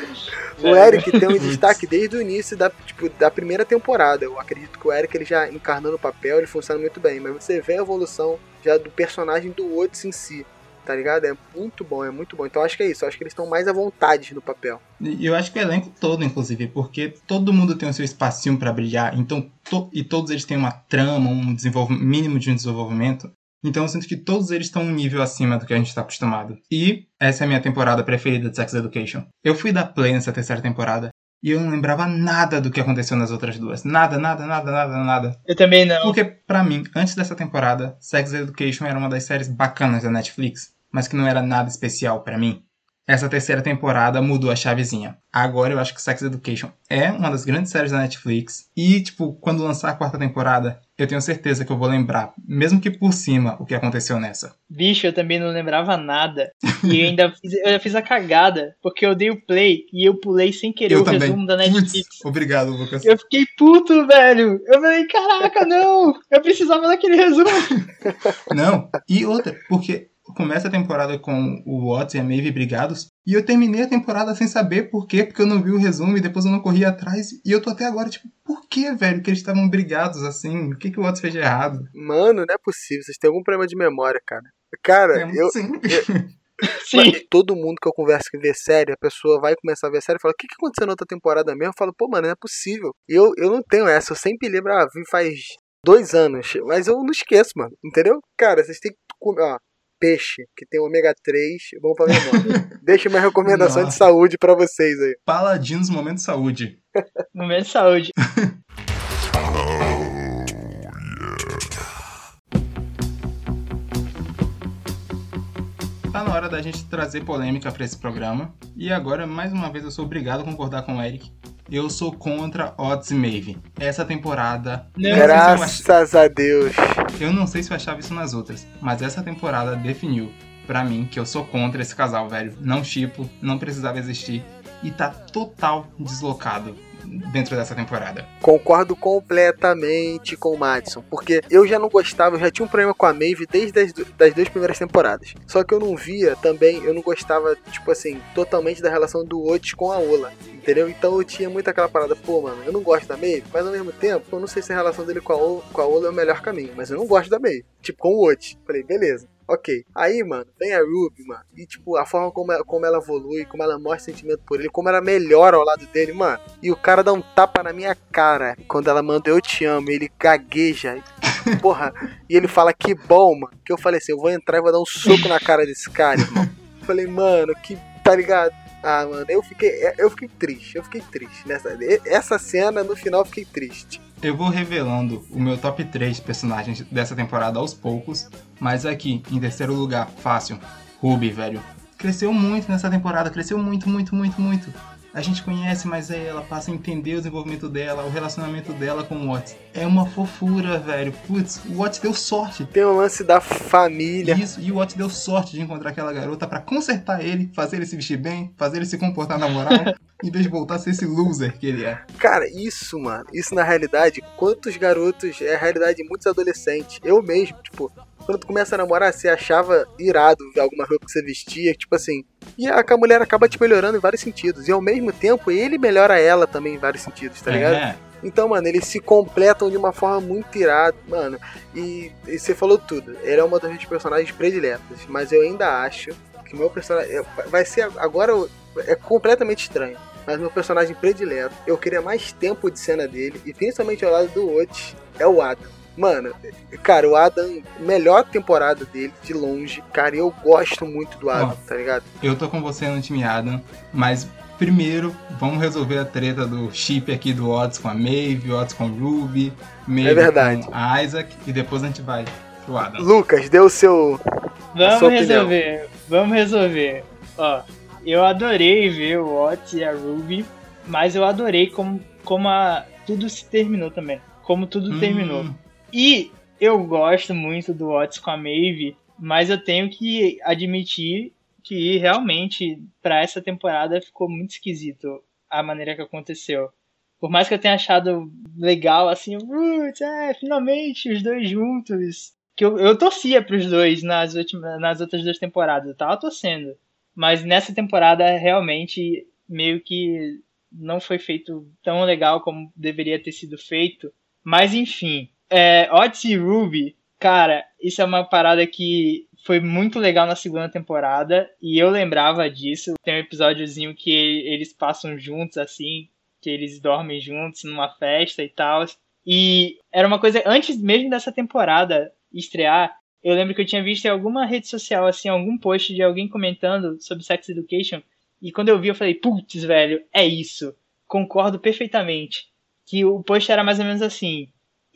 o Eric tem um destaque desde o início da, tipo, da primeira temporada. Eu acredito que o Eric ele já encarnando o papel, ele funciona muito bem. Mas você vê a evolução já do personagem do Otis em si, tá ligado? É muito bom, é muito bom. Então acho que é isso. Eu acho que eles estão mais à vontade no papel. E eu acho que o elenco todo, inclusive, porque todo mundo tem o seu espacinho pra brilhar, então to- e todos eles têm uma trama, um desenvolvimento, mínimo de um desenvolvimento. Então eu sinto que todos eles estão um nível acima do que a gente está acostumado. E essa é a minha temporada preferida de Sex Education. Eu fui dar play nessa terceira temporada e eu não lembrava nada do que aconteceu nas outras duas. Nada, nada, nada, nada, nada. Eu também não. Porque, pra mim, antes dessa temporada, Sex Education era uma das séries bacanas da Netflix, mas que não era nada especial pra mim. essa terceira temporada mudou a chavezinha. Agora eu acho que Sex Education é uma das grandes séries da Netflix. E, tipo, quando lançar a quarta temporada, eu tenho certeza que eu vou lembrar, mesmo que por cima, o que aconteceu nessa. Bicho, eu também não lembrava nada. E eu ainda fiz, eu fiz a cagada, porque eu dei o play e eu pulei sem querer eu o também. resumo da Netflix. Putz, obrigado, Lucas. Eu fiquei puto, velho. Eu falei, caraca, não. Eu precisava daquele resumo. Não, e outra, porque começa a temporada com o Watts e a Maeve brigados, e eu terminei a temporada sem saber por quê, porque eu não vi o resumo e depois eu não corri atrás, e eu tô até agora, tipo, por que, velho, que eles estavam brigados assim? O que, que o Watts fez de errado? Mano, não é possível. Vocês têm algum problema de memória, cara. Cara, É, eu, sim. Sim. Mas todo mundo que eu converso que vê série, a pessoa vai começar a ver série e fala: O que, que aconteceu na outra temporada mesmo? Eu falo: Pô, mano, não é possível. Eu, eu não tenho essa. Eu sempre lembro, ah, vi faz dois anos. Mas eu não esqueço, mano. Entendeu? Cara, vocês têm que. Ó, peixe, que tem ômega 3, bom pra memória. Deixa minha recomendação de saúde pra vocês aí. Paladinos Momento Saúde. Momento de saúde. Tá na hora da gente trazer polêmica pra esse programa. E agora, mais uma vez, eu sou obrigado a concordar com o Eric. Eu sou contra Odds e Maeve. Essa temporada. Não. eu, não sei se ach- Graças a Deus. eu não sei se eu achava isso nas outras, mas essa temporada definiu pra mim que eu sou contra esse casal, velho. Não chipo, não precisava existir. E tá total deslocado dentro dessa temporada. Concordo completamente com o Madison, porque eu já não gostava, eu já tinha um problema com a Maeve desde as das duas primeiras temporadas. Só que eu não via também, eu não gostava, tipo assim, totalmente da relação do Otis com a Ola, entendeu? Então eu tinha muito aquela parada, pô, mano, eu não gosto da Maeve, mas ao mesmo tempo, eu não sei se a relação dele com a Ola, com a Ola é o melhor caminho, mas eu não gosto da Maeve, tipo, com o Otis. Falei, beleza. Ok. Aí, mano, vem a Ruby, mano. E, tipo, a forma como ela, como ela evolui, como ela mostra sentimento por ele, como ela melhora ao lado dele, mano. E o cara dá um tapa na minha cara quando ela manda eu te amo. E ele gagueja. Porra. E ele fala que bom, mano. Que eu falei assim: eu vou entrar e vou dar um soco na cara desse cara, irmão. Falei, mano, que. Tá ligado? Ah, mano, eu fiquei, eu fiquei triste, eu fiquei triste nessa. Essa cena no final eu fiquei triste. Eu vou revelando o meu top 3 personagens dessa temporada aos poucos, mas aqui, em terceiro lugar, fácil, Ruby, velho. Cresceu muito nessa temporada, cresceu muito, muito, muito, muito. A gente conhece mais ela, passa a entender o desenvolvimento dela, o relacionamento dela com o Watts. É uma fofura, velho. Putz, o Watts deu sorte. Tem o lance da família. Isso, e o Watts deu sorte de encontrar aquela garota pra consertar ele, fazer ele se vestir bem, fazer ele se comportar na moral, em vez de voltar a ser esse loser que ele é. Cara, isso, mano, isso na realidade, quantos garotos, é a realidade de muitos adolescentes. Eu mesmo, tipo, quando tu começa a namorar, você achava irado ver alguma roupa que você vestia, tipo assim. E a, a mulher acaba te melhorando em vários sentidos. E ao mesmo tempo, ele melhora ela também em vários sentidos, tá ligado? É, Então, mano, eles se completam de uma forma muito irada, mano. E, e você falou tudo. Ele é uma das minhas personagens prediletas. Mas eu ainda acho que meu personagem. Vai ser agora. É completamente estranho. Mas meu personagem predileto, eu queria mais tempo de cena dele. E principalmente ao lado do Otis, é o Adam. Mano, cara, o Adam, melhor temporada dele, de longe. Cara, eu gosto muito do Adam, tá ligado? Eu tô com você no time Adam, mas primeiro vamos resolver a treta do chip aqui do Odds com a Maeve, Odds com Ruby, Maeve É verdade. com a Isaac e depois a gente vai pro Adam. Lucas, deu o seu. Vamos Sua opinião. resolver. Vamos resolver. Ó, eu adorei ver o Otis e a Ruby, mas eu adorei como, como a, tudo se terminou também. Como tudo Hum, terminou. E eu gosto muito do Otis com a Maeve, mas eu tenho que admitir que realmente pra essa temporada ficou muito esquisito a maneira que aconteceu. Por mais que eu tenha achado legal, assim, "Putz, é, finalmente os dois juntos. Que eu, eu torcia pros dois nas, últimas, nas outras duas temporadas, eu tava torcendo. Mas nessa temporada, realmente, meio que não foi feito tão legal como deveria ter sido feito. Mas enfim, é, e Ruby, cara, isso é uma parada que foi muito legal na segunda temporada e eu lembrava disso. Tem um episódiozinho que eles passam juntos assim, que eles dormem juntos numa festa e tal. E era uma coisa antes mesmo dessa temporada estrear. Eu lembro que eu tinha visto em alguma rede social assim, algum post de alguém comentando sobre Sex Education e quando eu vi eu falei, putz, velho, é isso. Concordo perfeitamente. Que o post era mais ou menos assim: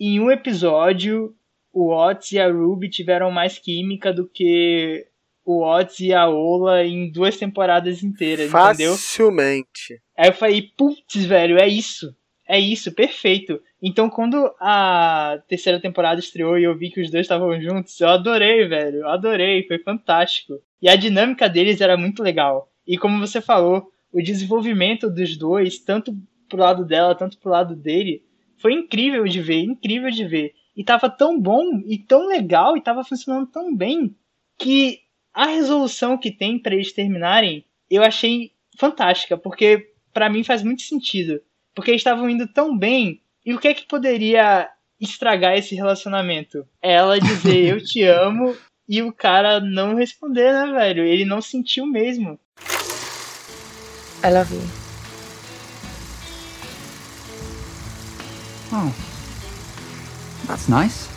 em um episódio, o Otis e a Ruby tiveram mais química do que o Otis e a Ola em duas temporadas inteiras, entendeu? Facilmente. Aí eu falei, putz, velho, é isso. É isso, perfeito. Então, quando a terceira temporada estreou e eu vi que os dois estavam juntos, eu adorei, velho. Eu adorei, foi fantástico. E a dinâmica deles era muito legal. E como você falou, o desenvolvimento dos dois, tanto pro lado dela, tanto pro lado dele, foi incrível de ver, incrível de ver. E tava tão bom e tão legal e tava funcionando tão bem que a resolução que tem pra eles terminarem, eu achei fantástica, porque pra mim faz muito sentido. Porque eles estavam indo tão bem, e o que é que poderia estragar esse relacionamento? Ela dizer eu te amo e o cara não responder, né, velho? Ele não sentiu mesmo. I love you. Oh. That's nice.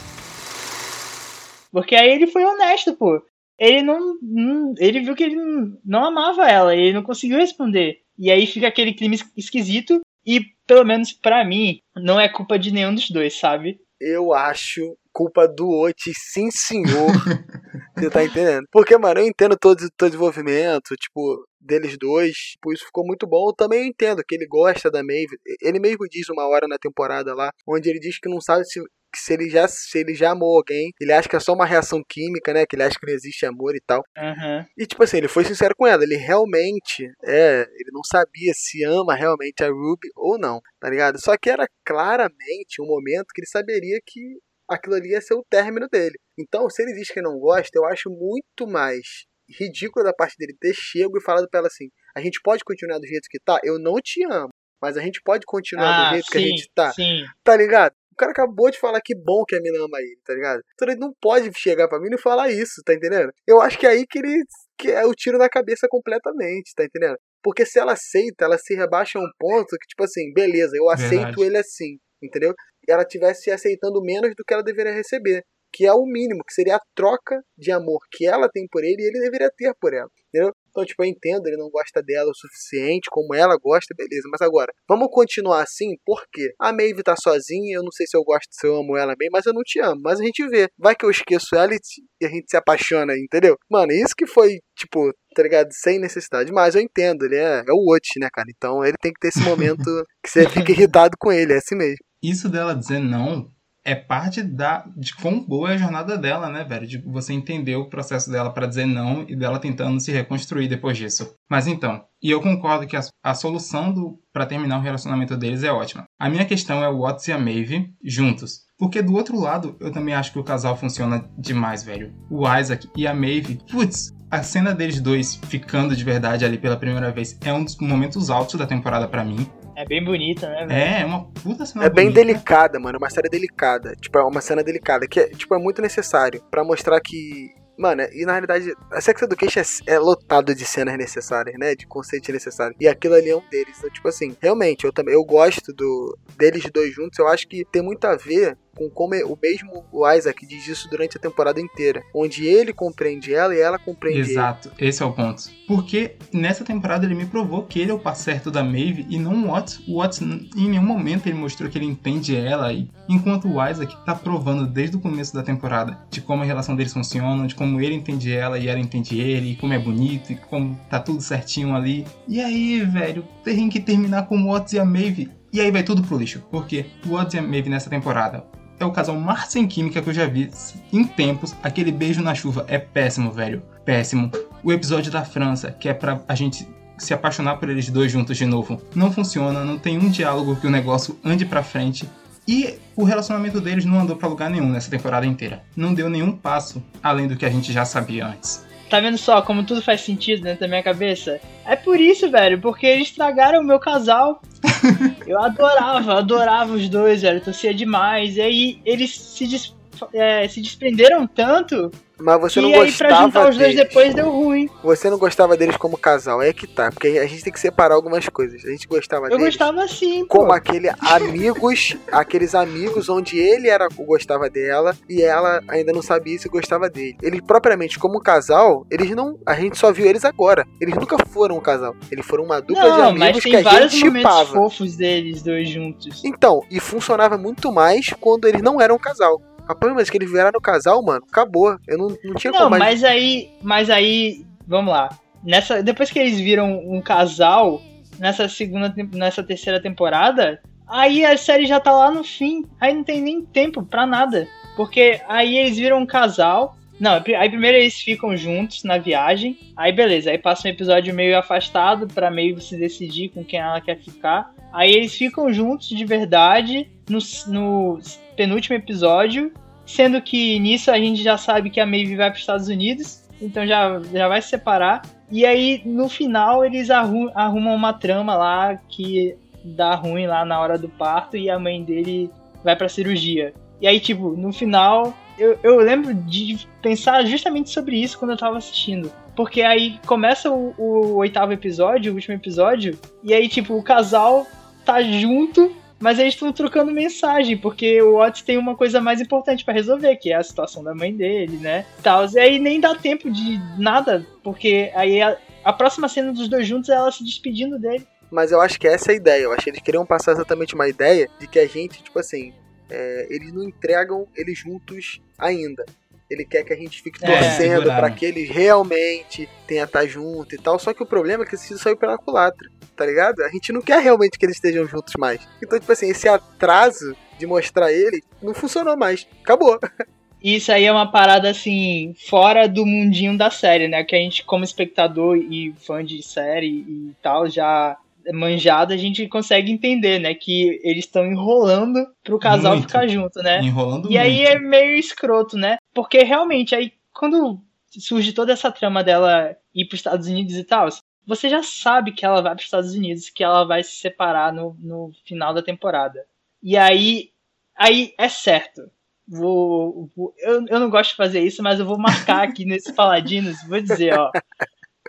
Porque aí ele foi honesto, pô. Ele não, não- Ele viu que ele não, não amava ela, ele não conseguiu responder. E aí fica aquele clima es- esquisito. E, pelo menos pra mim, não é culpa de nenhum dos dois, sabe? Eu acho culpa do Otis, sim senhor. Você tá entendendo? Porque, mano, eu entendo todo o desenvolvimento, tipo, deles dois. Tipo, isso ficou muito bom. Eu também entendo que ele gosta da Maeve. Ele mesmo diz uma hora na temporada lá, onde ele diz que não sabe se, se, ele, já, se ele já amou alguém. Ele acha que é só uma reação química, né? Que ele acha que não existe amor e tal. Aham. E tipo assim, ele foi sincero com ela, ele realmente, é, ele não sabia se ama realmente a Ruby ou não, tá ligado? Só que era claramente um momento que ele saberia que aquilo ali ia ser o término dele. Então, se ele diz que não gosta, eu acho muito mais ridículo da parte dele ter chego e falado pra ela assim: a gente pode continuar do jeito que tá? Eu não te amo, mas a gente pode continuar Ah, do jeito que a sim, gente tá sim. tá ligado? O cara acabou de falar que bom que a mina ama ele, tá ligado? Então ele não pode chegar pra mim e falar isso, tá entendendo? Eu acho que é aí que ele que é o tiro na cabeça completamente, tá entendendo? Porque se ela aceita, ela se rebaixa a um ponto que, tipo assim, beleza, eu aceito Verdade. ele assim, entendeu? E ela tivesse aceitando menos do que ela deveria receber. Que é o mínimo, que seria a troca de amor que ela tem por ele e ele deveria ter por ela, entendeu? Então, tipo, eu entendo, ele não gosta dela o suficiente, como ela gosta, beleza. Mas agora, vamos continuar assim, por quê? A Maeve tá sozinha, eu não sei se eu gosto, se eu amo ela bem, mas eu não te amo. Mas a gente vê. Vai que eu esqueço ela e, te- a gente se apaixona, entendeu? Mano, isso que foi, tipo, tá ligado? Sem necessidade. Mas eu entendo, ele é, é o Watch, né, cara? Então ele tem que ter esse momento que você fica irritado com ele, é assim mesmo. Isso dela dizer não é parte da de quão boa é a jornada dela, né, velho? De você entender o processo dela pra dizer não e dela tentando se reconstruir depois disso. Mas então, e eu concordo que a, a solução para terminar o relacionamento deles é ótima. A minha questão é o Watts e a Maeve juntos. Porque do outro lado, eu também acho que o casal funciona demais, velho. O Isaac e a Maeve, putz, a cena deles dois ficando de verdade ali pela primeira vez é um dos momentos altos da temporada pra mim. É bem bonita, né, velho? É, é uma puta cena É bem bonita. delicada, mano. É uma série delicada. Tipo, é uma cena delicada. Que é, tipo, é muito necessário pra mostrar que. Mano, e na realidade, a Sex Education é, é lotado de cenas necessárias, né? De conceitos necessários. E aquilo ali é um deles. Então, tipo assim, realmente, eu também eu gosto do deles dois juntos. Eu acho que tem muito a ver com como é- o mesmo Isaac diz isso durante a temporada inteira. Onde ele compreende ela e ela compreende ele. Exato, esse é o ponto. Porque nessa temporada ele me provou que ele é o par certo da Maeve e não o Watts. O Watts, em nenhum momento, ele mostrou que ele entende ela. E, enquanto o Isaac tá provando desde o começo da temporada de como a relação deles funciona, de como ele entende ela e ela entende ele, e como é bonito e como tá tudo certinho ali. E aí, velho, tem que terminar com o Watts e a Maeve. E aí vai tudo pro lixo. Porque o Watts e a Maeve nessa temporada é o casal mais sem química que eu já vi em tempos. Aquele beijo na chuva é péssimo, velho. Péssimo. O episódio da França, que é pra a gente se apaixonar por eles dois juntos de novo, não funciona, não tem um diálogo que o negócio ande pra frente. E o relacionamento deles não andou pra lugar nenhum nessa temporada inteira. Não deu nenhum passo além do que a gente já sabia antes. Tá vendo só como tudo faz sentido dentro da minha cabeça? É por isso, velho, porque eles estragaram o meu casal. Eu adorava, adorava os dois, velho, torcia demais. E aí eles se, des- é, se desprenderam tanto Mas você que não aí pra juntar gostava os dois deles. depois deu ruim. Você não gostava deles como casal. É que tá. Porque a gente tem que separar algumas coisas. A gente gostava Eu deles. gostava assim, pô. como aquele amigos, aqueles amigos onde ele era gostava dela e ela ainda não sabia se gostava dele. Eles propriamente como casal, eles não, a gente só viu eles agora. Eles nunca foram um casal. Eles foram uma dupla de Não, amigos mas que tem a vários gente momentos chipava. fofos deles dois juntos. Então, e funcionava muito mais quando eles não eram um casal. Rapaz, mas que eles viraram casal, mano, acabou. Eu não, não tinha Não, como mais. mas aí, mas aí, vamos lá. Nessa, depois que eles viram um casal nessa segunda, nessa terceira temporada, aí a série já tá lá no fim. Aí não tem nem tempo pra nada, porque aí eles viram um casal. Não, aí primeiro eles ficam juntos na viagem. Aí beleza, aí passa um episódio meio afastado pra meio se decidir com quem ela quer ficar. Aí eles ficam juntos de verdade no, no penúltimo episódio, sendo que nisso a gente já sabe que a Maeve vai para os Estados Unidos, então já, já vai se separar. E aí no final eles arru- arrumam uma trama lá que dá ruim lá na hora do parto e a mãe dele vai pra cirurgia. E aí, tipo, no final, eu, eu lembro de pensar justamente sobre isso quando eu tava assistindo. Porque aí começa o, o oitavo episódio, o último episódio, e aí, tipo, o casal tá junto, mas eles estão trocando mensagem, porque o Otis tem uma coisa mais importante pra resolver, que é a situação da mãe dele, né? Tal. E aí nem dá tempo de nada, porque aí a, a próxima cena dos dois juntos é ela se despedindo dele. Mas eu acho que essa é a ideia. Eu acho que eles queriam passar exatamente uma ideia de que a gente, tipo assim, é, eles não entregam eles juntos ainda. Ele quer que a gente fique É, torcendo seguraram. pra que eles realmente tenham estar junto e tal. Só que o problema é que isso saiu pela culatra, tá ligado? A gente não quer realmente que eles estejam juntos mais. Então, tipo assim, esse atraso de mostrar ele não funcionou mais. Acabou. Isso aí é uma parada assim, fora do mundinho da série, né? Que a gente, como espectador e fã de série e tal, já manjado, a gente consegue entender, né? Que eles estão enrolando pro casal Muito. ficar junto, né? Enrolando E aí muito. é meio escroto, né? Porque realmente, aí quando surge toda essa trama dela ir pros Estados Unidos e tal, você já sabe que ela vai pros Estados Unidos, que ela vai se separar no, no final da temporada. E aí, aí é certo. Vou, vou- eu, eu não gosto de fazer isso, mas eu vou marcar aqui nesses paladinos, vou dizer, ó.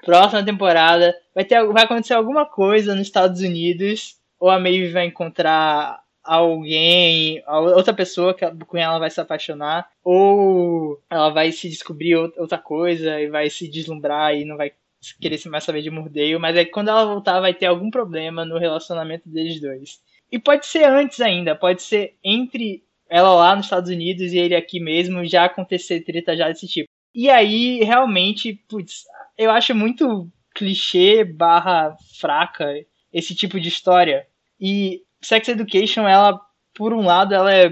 Próxima temporada vai ter vai acontecer alguma coisa nos Estados Unidos, ou a Maeve vai encontrar alguém, outra pessoa que com quem ela vai se apaixonar, ou ela vai se descobrir ou- outra coisa e vai se deslumbrar e não vai querer mais saber de Murdeio, mas aí quando ela voltar vai ter algum problema no relacionamento deles dois. E pode ser antes ainda, pode ser entre ela lá nos Estados Unidos e ele aqui mesmo, já acontecer treta já desse tipo. E aí, realmente, putz, eu acho muito clichê barra fraca esse tipo de história. E Sex Education, ela, por um lado, ela é-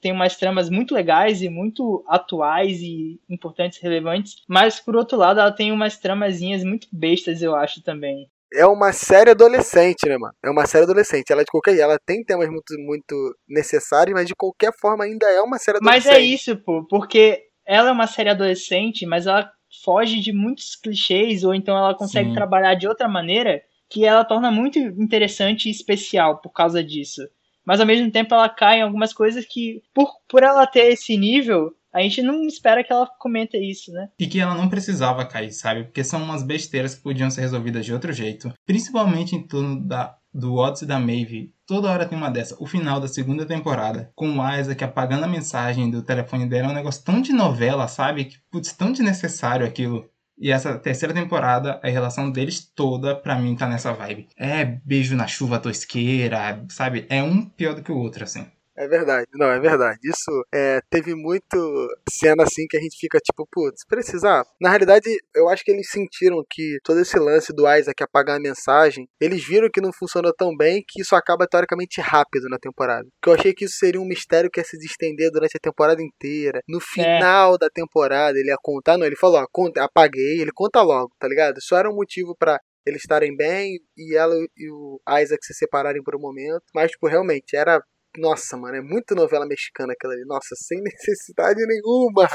tem umas tramas muito legais e muito atuais e importantes, relevantes, mas por outro lado, ela tem umas tramazinhas muito bestas, eu acho também. É uma série adolescente, né, mano? É uma série adolescente. Ela de qualquer ela tem temas muito, muito necessários, mas de qualquer forma ainda é uma série Mas adolescente. é isso, pô, porque ela é uma série adolescente, mas ela foge de muitos clichês, ou então ela consegue Sim. trabalhar de outra maneira que ela torna muito interessante e especial por causa disso. Mas ao mesmo tempo ela cai em algumas coisas que, por, por ela ter esse nível, a gente não espera que ela cometa isso, né? E que ela não precisava cair, sabe? Porque são umas besteiras que podiam ser resolvidas de outro jeito. Principalmente em torno da, do Odyssey e da Maeve. Toda hora tem uma dessa. O final da segunda temporada, com o Isaac apagando a mensagem do telefone dela, é um negócio tão de novela, sabe? Que, putz, tão desnecessário aquilo. E essa terceira temporada, a relação deles toda, pra mim, tá nessa vibe. É beijo na chuva tosqueira, sabe? É um pior do que o outro, assim. É verdade, não, é verdade. Isso é, teve muito cena assim que a gente fica tipo, putz, precisar. Na realidade, eu acho que eles sentiram que todo esse lance do Isaac apagar a mensagem, eles viram que não funcionou tão bem que isso acaba teoricamente rápido na temporada. Que eu achei que isso seria um mistério que ia se estender durante a temporada inteira. No final da temporada, ele ia contar, não, ele falou, ó, conta, apaguei, ele conta logo, tá ligado? Isso era um motivo pra eles estarem bem e ela e o Isaac se separarem por um momento. Mas, tipo, realmente, era nossa, mano, é muito novela mexicana aquela ali. Nossa, sem necessidade nenhuma.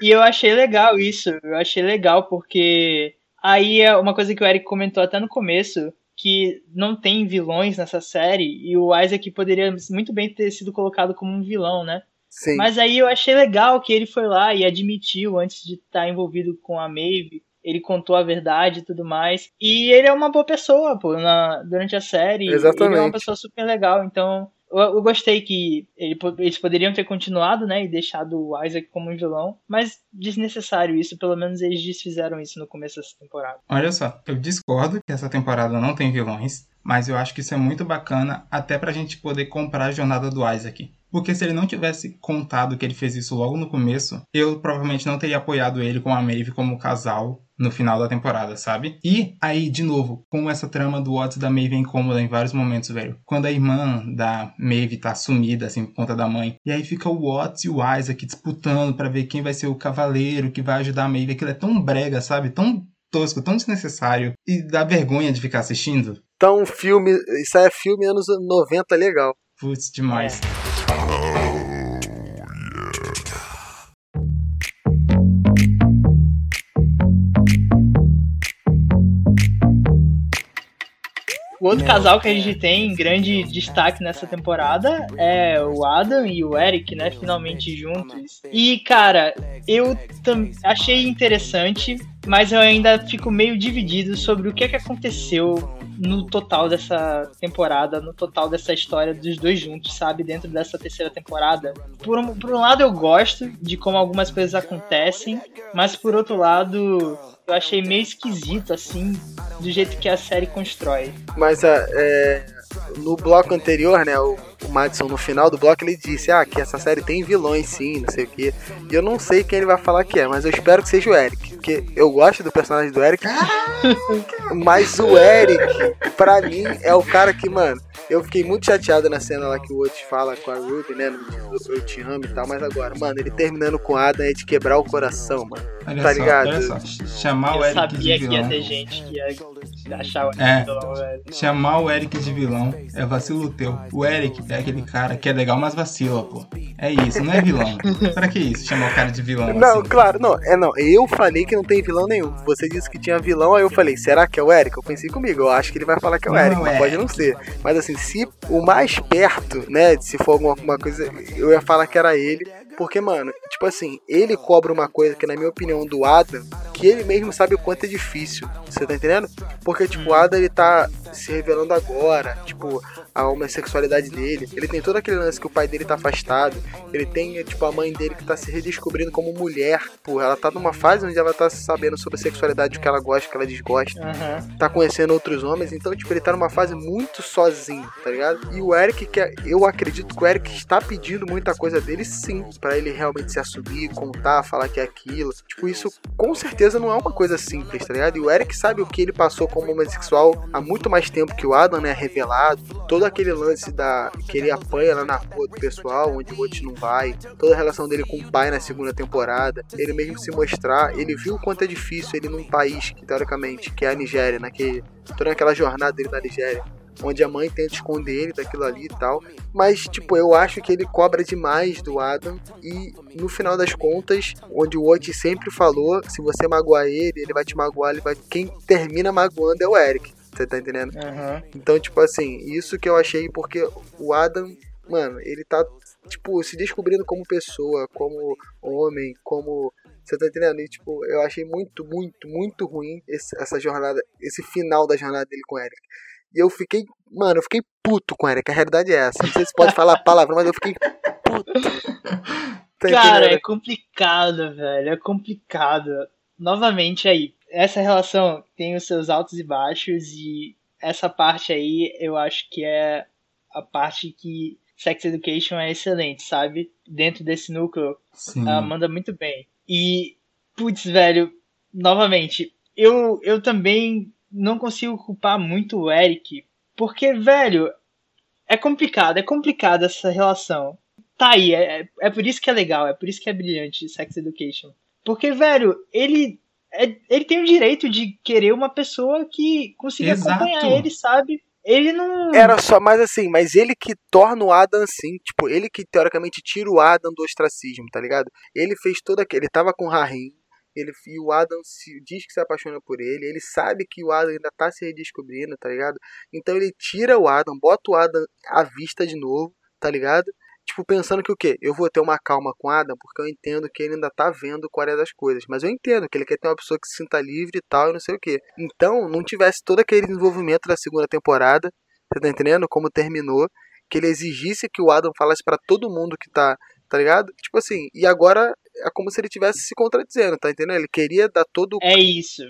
E eu achei legal isso. Eu achei legal porque aí é uma coisa que o Eric comentou até no começo, que não tem vilões nessa série e o Isaac poderia muito bem ter sido colocado como um vilão, né? Sim. Mas aí eu achei legal que ele foi lá e admitiu antes de estar envolvido com a Maeve. Ele contou a verdade e tudo mais. E ele é uma boa pessoa, pô, na, durante a série. Ele é uma Exatamente. pessoa super legal. Então, eu, gostei que ele, eles poderiam ter continuado, né? E deixado o Isaac como um vilão. Mas desnecessário isso. Pelo menos eles desfizeram isso no começo dessa temporada. Olha só, eu discordo que essa temporada não tem vilões, mas eu acho que isso é muito bacana até pra gente poder comprar a jornada do Isaac. Porque se ele não tivesse contado que ele fez isso logo no começo, eu provavelmente não teria apoiado ele com a Maeve como casal no final da temporada, sabe? E aí, de novo, como essa trama do Watts da Maeve é incômoda em vários momentos, velho. Quando a irmã da Maeve tá sumida, assim, por conta da mãe. E aí fica o Watts e o Isaac disputando para ver quem vai ser o cavaleiro que vai ajudar a Maeve. Aquilo é tão brega, sabe? Tão tosco, tão desnecessário. E dá vergonha de ficar assistindo. Então, filme. Isso aí é filme anos 90 legal. Putz, demais. O outro casal que a gente tem em grande destaque nessa temporada é o Adam e o Eric, né? Finalmente juntos. E, cara, eu achei interessante, mas eu ainda fico meio dividido sobre o que, é que aconteceu no total dessa temporada, no total dessa história dos dois juntos, sabe? Dentro dessa terceira temporada. Por um, por um lado, eu gosto de como algumas coisas acontecem, mas por outro lado, eu achei meio esquisito, assim, do jeito que a série constrói. Mas ah, é, no bloco anterior, né, o, o Madison no final do bloco ele disse, ah, que essa série tem vilões sim, não sei o que. E eu não sei quem ele vai falar que é, mas eu espero que seja o Eric, porque eu gosto do personagem do Eric. mas o Eric, pra mim, é o cara que, mano, eu fiquei muito chateado na cena lá que o Otis fala com a Ruby, né, no eu, te amo e tal, mas agora, mano, ele terminando com o Adam é de quebrar o coração, mano. Olha Tá só, ligado? olha só. Chamar o Eu Eric sabia de que ia vilão. ter gente que ia achar o É. vilão, velho. Chamar o Eric de vilão é vacilo teu. O Eric é aquele cara que é legal, mas vacila, pô. É isso, não é vilão. pra que isso? Chamar o cara de vilão Não, assim? claro, não, é não. Eu falei que não tem vilão nenhum. Você disse que tinha vilão, aí eu falei, será que é o Eric? Eu pensei comigo, eu acho que ele vai falar que é o Não, Eric, mas é. pode não ser. Mas assim, se o mais perto, né, se for alguma, alguma coisa, eu ia falar que era ele. Porque, mano, tipo assim, ele cobra uma coisa que, na minha opinião, do Adam, que ele mesmo sabe o quanto é difícil. Você tá entendendo? Porque, tipo, o Adam, ele tá se revelando agora, tipo, a homossexualidade dele. Ele tem todo aquele lance que o pai dele tá afastado. Ele tem, tipo, a mãe dele que tá se redescobrindo como mulher. Pô, ela tá numa fase onde ela tá sabendo sobre a sexualidade, o que ela gosta, o que ela desgosta. Aham. Tá conhecendo outros homens. Então, tipo, ele tá numa fase muito sozinho, tá ligado? E o Eric, que é- eu acredito que o Eric está pedindo muita coisa dele, sim. Pra ele realmente se assumir, contar, falar que é aquilo. Tipo, isso com certeza não é uma coisa simples, tá ligado? E o Eric sabe o que ele passou como homossexual há muito mais tempo que o Adam, né? Revelado. Todo aquele lance da que ele apanha lá na rua do pessoal, onde o outro não vai. Toda a relação dele com o pai na segunda temporada. Ele mesmo se mostrar. Ele viu o quanto é difícil ele num país que, teoricamente, que é a Nigéria, né? Que toda aquela jornada dele na Nigéria. Onde a mãe tenta esconder ele daquilo ali e tal. Mas, tipo, eu acho que ele cobra demais do Adam. E no final das contas, onde o Otis sempre falou: se você magoar ele, ele vai te magoar. Ele vai... Quem termina magoando é o Eric. Você tá entendendo? Aham. Então, tipo assim, isso que eu achei porque o Adam, mano, ele tá, tipo, se descobrindo como pessoa, como homem, como. Você tá entendendo? E, tipo, eu achei muito, muito, muito ruim esse- essa jornada, esse final da jornada dele com o Eric. E eu fiquei, mano, eu fiquei puto com o Eric. A realidade é essa. Não sei se pode falar a palavra, mas eu fiquei puto. Tá Cara, entendendo? é complicado, velho. É complicado. Novamente aí, essa relação tem os seus altos e baixos e essa parte aí eu acho que é a parte que Sex Education é excelente, sabe? Dentro desse núcleo, Sim. ela manda muito bem. E, putz, velho, novamente, eu, eu também não consigo culpar muito o Eric, porque, velho, é complicado, é complicado essa relação. Tá aí, é, é- é por isso que é legal, é por isso que é brilhante Sex Education. Porque, velho, ele, é- ele tem o direito de querer uma pessoa que consiga Exato. acompanhar ele, sabe? Ele não. Era só, mas assim, mas ele que torna o Adam assim, tipo, ele que teoricamente tira o Adam do ostracismo, tá ligado? Ele fez toda aquele, ele tava com o Rahim, ele e o Adam se, diz que se apaixona por ele, ele sabe que o Adam ainda tá se redescobrindo, tá ligado? Então ele tira o Adam, bota o Adam à vista de novo, tá ligado? Tipo, pensando que o quê? Eu vou ter uma calma com o Adam porque eu entendo que ele ainda tá vendo qual é das coisas. Mas eu entendo que ele quer ter uma pessoa que se sinta livre e tal, e não sei o quê. Então, não tivesse todo aquele desenvolvimento da segunda temporada, você tá entendendo? Como terminou. Que ele exigisse que o Adam falasse pra todo mundo que tá, tá ligado? Tipo assim, e agora é como se ele tivesse se contradizendo, tá entendendo? Ele queria dar todo o. É isso.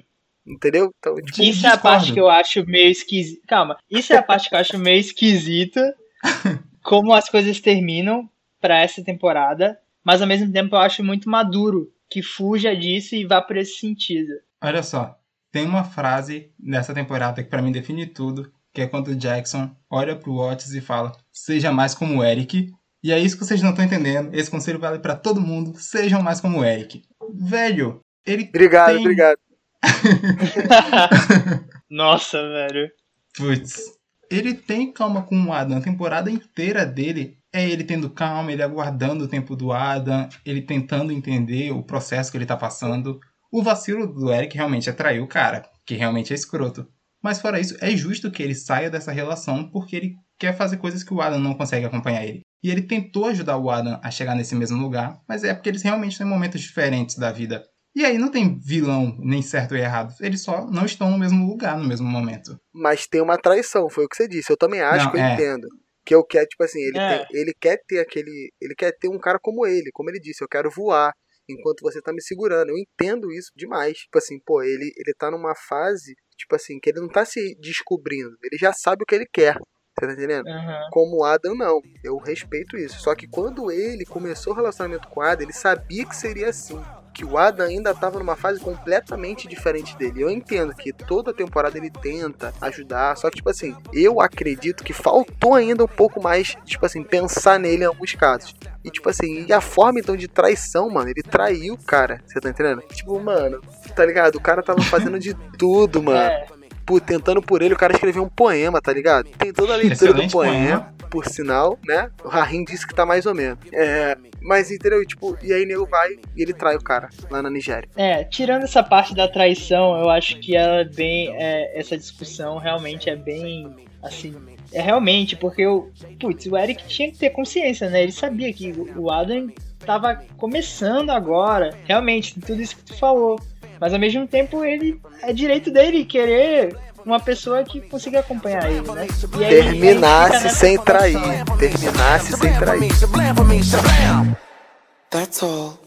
Entendeu? Então, tipo, Isso é a parte que eu acho meio esquisita. Calma, isso é a parte que eu acho meio esquisita. como as coisas terminam. pra essa temporada, mas ao mesmo tempo eu acho muito maduro que fuja disso e vá por esse sentido. Olha só, tem uma frase nessa temporada que pra mim define tudo, que é quando o Jackson olha pro Otis e fala: "Seja mais como o Eric". E é isso que vocês não estão entendendo. Esse conselho vale pra todo mundo. Sejam mais como o Eric. Velho, ele Obrigado, tem... obrigado. Nossa, velho. Putz. Ele tem calma com o Adam. A temporada inteira dele é ele tendo calma, ele aguardando o tempo do Adam, ele tentando entender o processo que ele tá passando. O vacilo do Eric realmente atraiu o cara, que realmente é escroto. Mas fora isso, é justo que ele saia dessa relação porque ele quer fazer coisas que o Adam não consegue acompanhar ele. E ele tentou ajudar o Adam a chegar nesse mesmo lugar, mas é porque eles realmente têm momentos diferentes da vida. E aí não tem vilão nem certo e errado. Eles só não estão no mesmo lugar no mesmo momento. Mas tem uma traição, foi o que você disse. Eu também acho Não, que eu é. entendo. Que eu quero, tipo assim, ele, É. tem- ele quer ter aquele. Ele quer ter um cara como ele, como ele disse, eu quero voar enquanto você tá me segurando. Eu entendo isso demais. Tipo assim, pô, ele, ele tá numa fase, tipo assim, que ele não tá se descobrindo. Ele já sabe o que ele quer. Você tá entendendo? Aham. Como o Adam, não. Eu respeito isso. Só que quando ele começou o relacionamento com o Adam, ele sabia que seria assim. Que o Adam ainda estava numa fase completamente diferente dele. Eu entendo que toda temporada ele tenta ajudar. Só que, tipo assim, eu acredito que faltou ainda um pouco mais, tipo assim, pensar nele em alguns casos. E, tipo assim, e a forma então de traição, mano, ele traiu o cara. Você tá entendendo? Tipo, mano, tá ligado? O cara tava fazendo de tudo, mano É, por- tentando por ele, o cara escreveu um poema, tá ligado? Tem toda a leitura Excelente do poema, por sinal, né? O Rahim disse que tá mais ou menos. É, mas entendeu? Tipo, e aí nego vai e ele trai o cara lá na Nigéria. é, tirando essa parte da traição, eu acho que ela é bem. é, essa discussão realmente é bem. Assim. É realmente, porque o. Putz, o Eric tinha que ter consciência, né? Ele sabia que o o Adam tava começando agora. Realmente, tudo isso que tu falou. Mas ao mesmo tempo, ele. É direito dele querer uma pessoa que consiga acompanhar ele, né? E aí- Terminasse sem trair. Terminasse sem trair. That's all.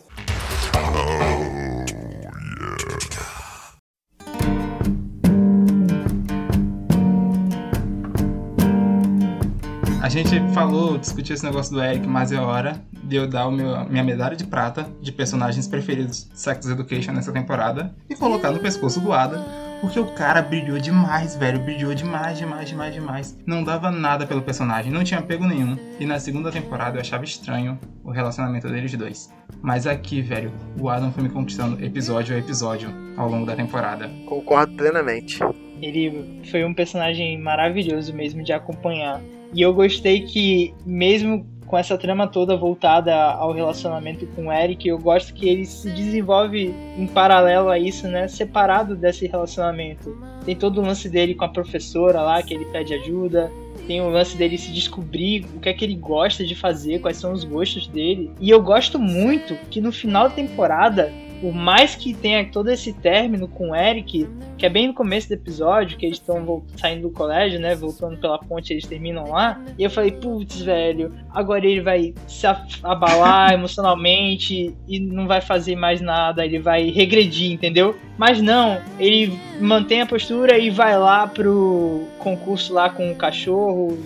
Gente falou, discutiu esse negócio do Eric, mas é hora de eu dar o meu, minha medalha de prata de personagens preferidos de Sex Education nessa temporada e colocar no pescoço do Adam, porque o cara brilhou demais, velho. Brilhou demais, demais, demais, demais. Não dava nada pelo personagem, não tinha apego nenhum. E na segunda temporada eu achava estranho o relacionamento deles dois. Mas aqui, velho, o Adam foi me conquistando episódio a episódio ao longo da temporada. Concordo plenamente. Ele foi um personagem maravilhoso mesmo de acompanhar. E eu gostei que, mesmo com essa trama toda voltada ao relacionamento com o Eric, eu gosto que ele se desenvolve em paralelo a isso, né? Separado desse relacionamento. Tem todo o lance dele com a professora lá, que ele pede ajuda. Tem o lance dele se descobrir o que é que ele gosta de fazer, quais são os gostos dele. E eu gosto muito que no final da temporada, por mais que tenha todo esse término com o Eric, que é bem no começo do episódio, que eles estão saindo do colégio, né? Voltando pela ponte, eles terminam lá. E eu falei, putz, velho, agora ele vai se abalar emocionalmente e não vai fazer mais nada, ele vai regredir, entendeu? Mas não, ele mantém a postura e vai lá pro concurso lá com o cachorro,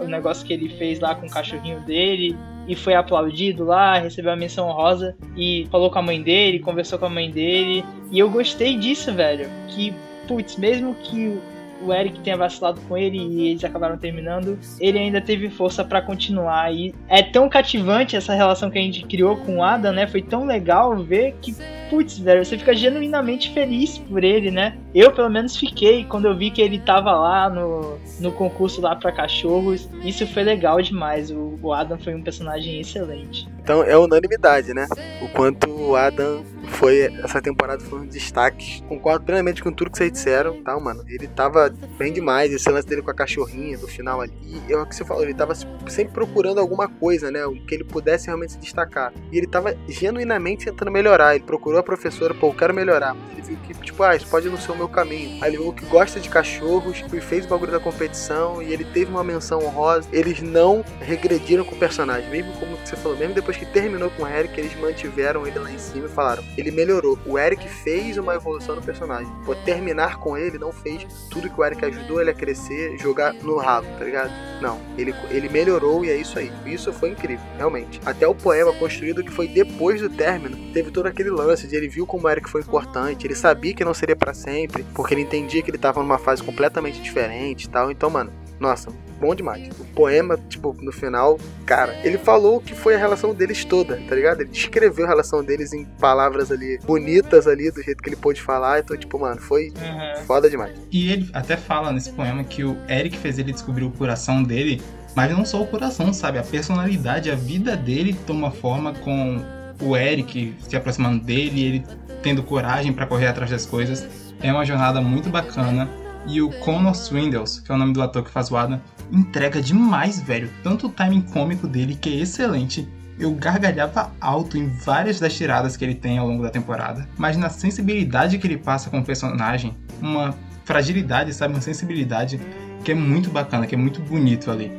o negócio que ele fez lá com o cachorrinho dele. E foi aplaudido lá, recebeu a menção honrosa e falou com a mãe dele, conversou com a mãe dele. E eu gostei disso, velho. Que, putz, mesmo que o Eric tenha vacilado com ele e eles acabaram terminando, ele ainda teve força pra continuar. E é tão cativante essa relação que a gente criou com o Adam, né? Foi tão legal ver que, putz, velho, você fica genuinamente feliz por ele, né? Eu, pelo menos, fiquei quando eu vi que ele tava lá no, no concurso lá pra cachorros. Isso foi legal demais. O, o Adam foi um personagem excelente. Então é unanimidade, né? O quanto o Adam foi. Essa temporada foi um destaque. Concordo plenamente com tudo que vocês disseram, tá, mano? Ele tava bem demais. Esse lance dele com a cachorrinha do final ali. E é o que você falou, ele tava sempre procurando alguma coisa, né? O que ele pudesse realmente se destacar. E ele tava genuinamente tentando melhorar. Ele procurou a professora, pô, eu quero melhorar. Ele viu que, tipo, ah, isso pode não ser o meu caminho. Ali o que gosta de cachorros e fez o bagulho da competição e ele teve uma menção honrosa. Eles não regrediram com o personagem, mesmo como você falou, mesmo depois que terminou com o Eric, eles mantiveram ele lá em cima e falaram: ele melhorou. O Eric fez uma evolução no personagem. Pô, terminar com ele não fez tudo que o Eric ajudou ele a crescer, jogar no rabo, tá ligado? Não, ele, ele melhorou e é isso aí. Isso foi incrível, realmente. Até o poema construído que foi depois do término, teve todo aquele lance de ele viu como o Eric foi importante, ele sabia que não seria pra sempre, porque ele entendia que ele tava numa fase completamente diferente e tal. Então, mano, nossa, bom demais. O poema, tipo, no final, cara, ele falou que foi a relação deles toda, tá ligado? Ele descreveu a relação deles em palavras ali bonitas ali, do jeito que ele pôde falar. Então, tipo, mano, foi Uhum. foda demais. E ele até fala nesse poema que o Eric fez ele descobrir o coração dele, mas não só o coração, sabe? A personalidade, a vida dele toma forma com o Eric se aproximando dele, ele tendo coragem pra correr atrás das coisas. É uma jornada muito bacana. E o Connor Swindles, que é o nome do ator que faz o Adam, entrega demais, velho. Tanto o timing cômico dele, que é excelente. Eu gargalhava alto em várias das tiradas que ele tem ao longo da temporada, mas na sensibilidade que ele passa com o personagem, uma fragilidade, sabe? Uma sensibilidade que é muito bacana, que é muito bonito ali.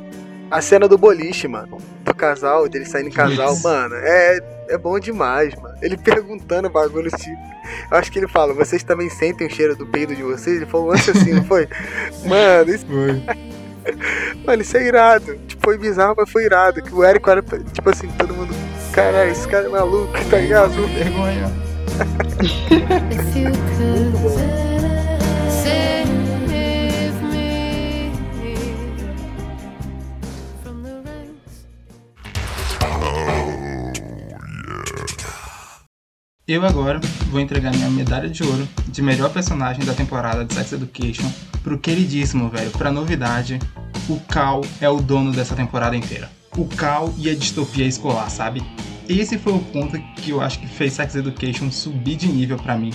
A cena do boliche, mano. Do casal, dele saindo em casal, Putz. mano, é, é bom demais, mano. Ele perguntando o bagulho, tipo. Eu acho que ele fala, vocês também sentem o cheiro do peido de vocês? Ele falou lance assim, não foi? Mano, isso, mano, isso é irado. Tipo, foi bizarro, mas foi irado. Que o Eric era, tipo assim, todo mundo. Caralho, esse cara é maluco, tá ligado? Vergonha. If you Eu agora vou entregar minha medalha de ouro de melhor personagem da temporada de Sex Education pro queridíssimo, velho, pra novidade. O Cal é o dono dessa temporada inteira. O Cal e a distopia escolar, sabe? Esse foi o ponto que eu acho que fez Sex Education subir de nível pra mim,